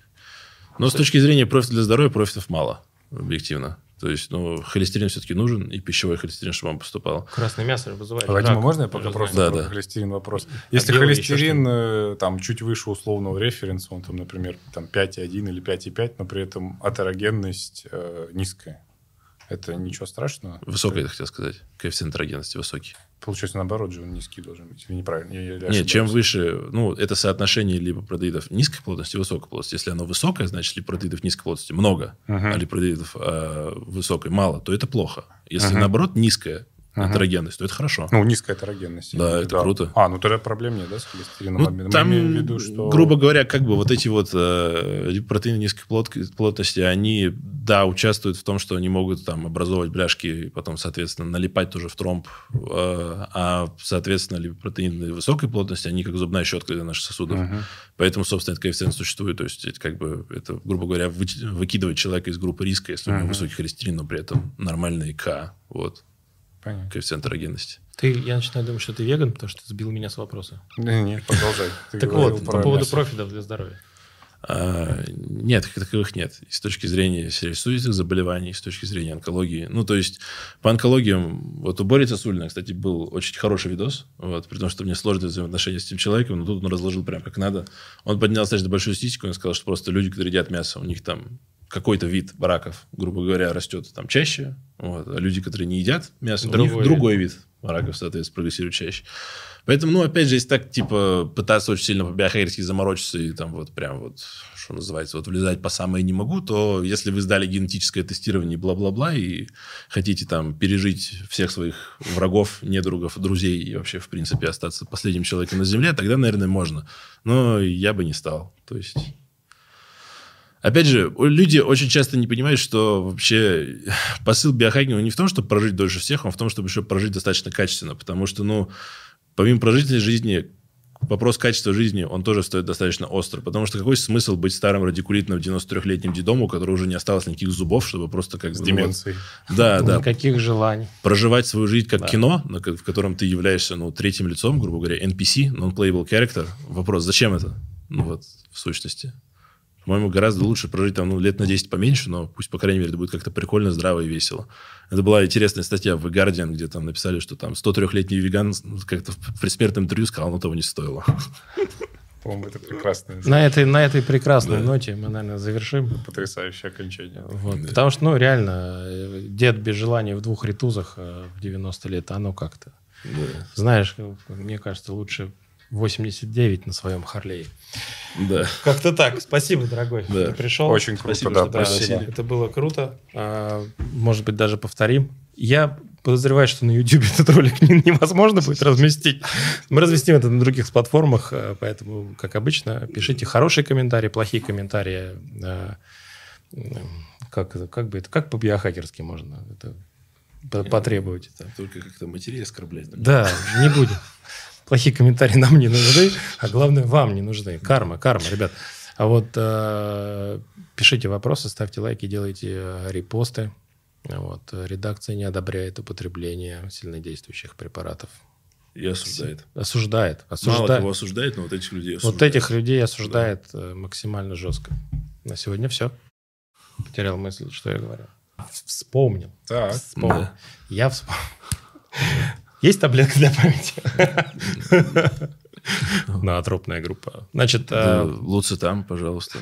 Но с точки зрения профита для здоровья, профитов мало, объективно. То есть, ну, холестерин все-таки нужен, и пищевой холестерин, чтобы он поступал. Красное мясо вызывает Вадим, рак, можно я мы пока просто. Да, про да. холестерин вопрос? Если белый еще холестерин э, там чуть выше условного референса, он там, например, там 5,1 или 5,5, но при этом атерогенность э, низкая, это ничего страшного? Высокий, я хотел сказать. Коэффициент атерогенности высокий. Получается, наоборот же он низкий должен быть. Или неправильно? Я- я Нет, ошибаюсь. чем выше, ну, это соотношение липротеидов низкой плотности и высокой плотности. Если оно высокое, значит, липротеидов низкой плотности много, Мгм. а липротеидов э, высокой мало, то это плохо. Если, Мгм. наоборот, низкая Мгм. атерогенность, то это хорошо. Ну, низкая атерогенность. Да, это виду. круто. А, ну тогда проблем нет, да, с холестерином? Ну, там, виду, что... грубо говоря, как бы вот эти вот э, протеины низкой плот- плотности, они, да, участвуют в том, что они могут там образовывать бляшки, и потом, соответственно, налипать тоже в тромб. Э, а, соответственно, ли протеины высокой плотности, они как зубная щетка для наших сосудов. Мгм. Поэтому, собственно, этот коэффициент существует. То есть, это как бы, это, грубо говоря, вы- выкидывать человека из группы риска, если у него высокий холестерин, но при этом нормальный К. Вот, Понятно. коэффициент атерогенности. Ты, я начинаю думать, что ты веган, потому что ты сбил меня с вопроса. Не, не, продолжай. Так вот, по поводу профитов для здоровья. А, Нет, таковых нет. И с точки зрения сердечно-сосудистых заболеваний, с точки зрения онкологии. Ну, то есть, по онкологиям, вот у Бориса Сулина, кстати, был очень хороший видос, вот, при том, что мне сложно взаимоотношения с этим человеком, но тут он разложил прям как надо. Он поднял достаточно большую статистику, он сказал, что просто люди, которые едят мясо, у них там какой-то вид раков, грубо говоря, растет там чаще, вот, а люди, которые не едят мясо, у Другой них другой вид раков, соответственно, прогрессирует чаще. Поэтому, ну, опять же, если так, типа, пытаться очень сильно по-биохакерски заморочиться и там вот прям вот, что называется, вот влезать по самое не могу, то если вы сдали генетическое тестирование и бла-бла-бла и хотите там пережить всех своих врагов, недругов, друзей и вообще, в принципе, остаться последним человеком на Земле, тогда, наверное, можно. Но я бы не стал. То есть... Опять же, люди очень часто не понимают, что вообще посыл биохакинга не в том, чтобы прожить дольше всех, он в том, чтобы еще прожить достаточно качественно. Потому что, ну, помимо прожительной жизни, вопрос качества жизни, он тоже стоит достаточно остро. Потому что какой смысл быть старым радикулитным 93-летним дедом, у которого уже не осталось никаких зубов, чтобы просто как С деменцией. ну да, да. Никаких желаний. Проживать свою жизнь как Да. кино, в котором ты являешься ну, третьим лицом, грубо говоря, NPC, non-playable character. Вопрос, зачем это? Ну вот, в сущности. По-моему, гораздо лучше прожить там ну, лет на 10 поменьше, но пусть, по крайней мере, это будет как-то прикольно, здраво и весело. Это была интересная статья в The Guardian, где там написали, что там 103-летний веган как-то в предсмертном интервью сказал, ну того не стоило. По-моему, это прекрасное, На этой, на этой прекрасной Да. ноте мы, наверное, завершим. потрясающее окончание. Вот. Да. Потому что, ну, реально, дед без желания в двух ритузах э, в 90 лет, оно как-то. Знаешь, э, мне кажется, лучше 89 на своем Харлее. Да. Как-то так. Спасибо, дорогой, Да. что пришел. Очень круто, Спасибо, да, что Да, спасибо. это было круто. А, Может быть, даже повторим. Я подозреваю, что на YouTube этот ролик [laughs] не- невозможно будет разместить. Мы разместим это на других платформах, э, поэтому, как обычно, пишите хорошие комментарии, плохие комментарии. э, Как, как бы это, как по-биохакерски можно это по- потребовать? Только как-то матерей оскорблять. Да, не будем. Плохие комментарии нам не нужны, а главное, вам не нужны. Карма, карма, ребят. А вот э, пишите вопросы, ставьте лайки, делайте э, репосты. Вот. Редакция не одобряет употребление сильнодействующих препаратов. И осуждает. Осуждает. Мало осуждает. кого осуждает, но вот этих людей Вот осуждает. этих людей осуждает э, максимально жестко. На сегодня все. Потерял мысль, что я говорил. Вспомнил. Так. Вспомнил. Да. Я вспомнил. [laughs] Есть таблетка для памяти? Ноотропная группа. Значит, э, Лучше там, пожалуйста.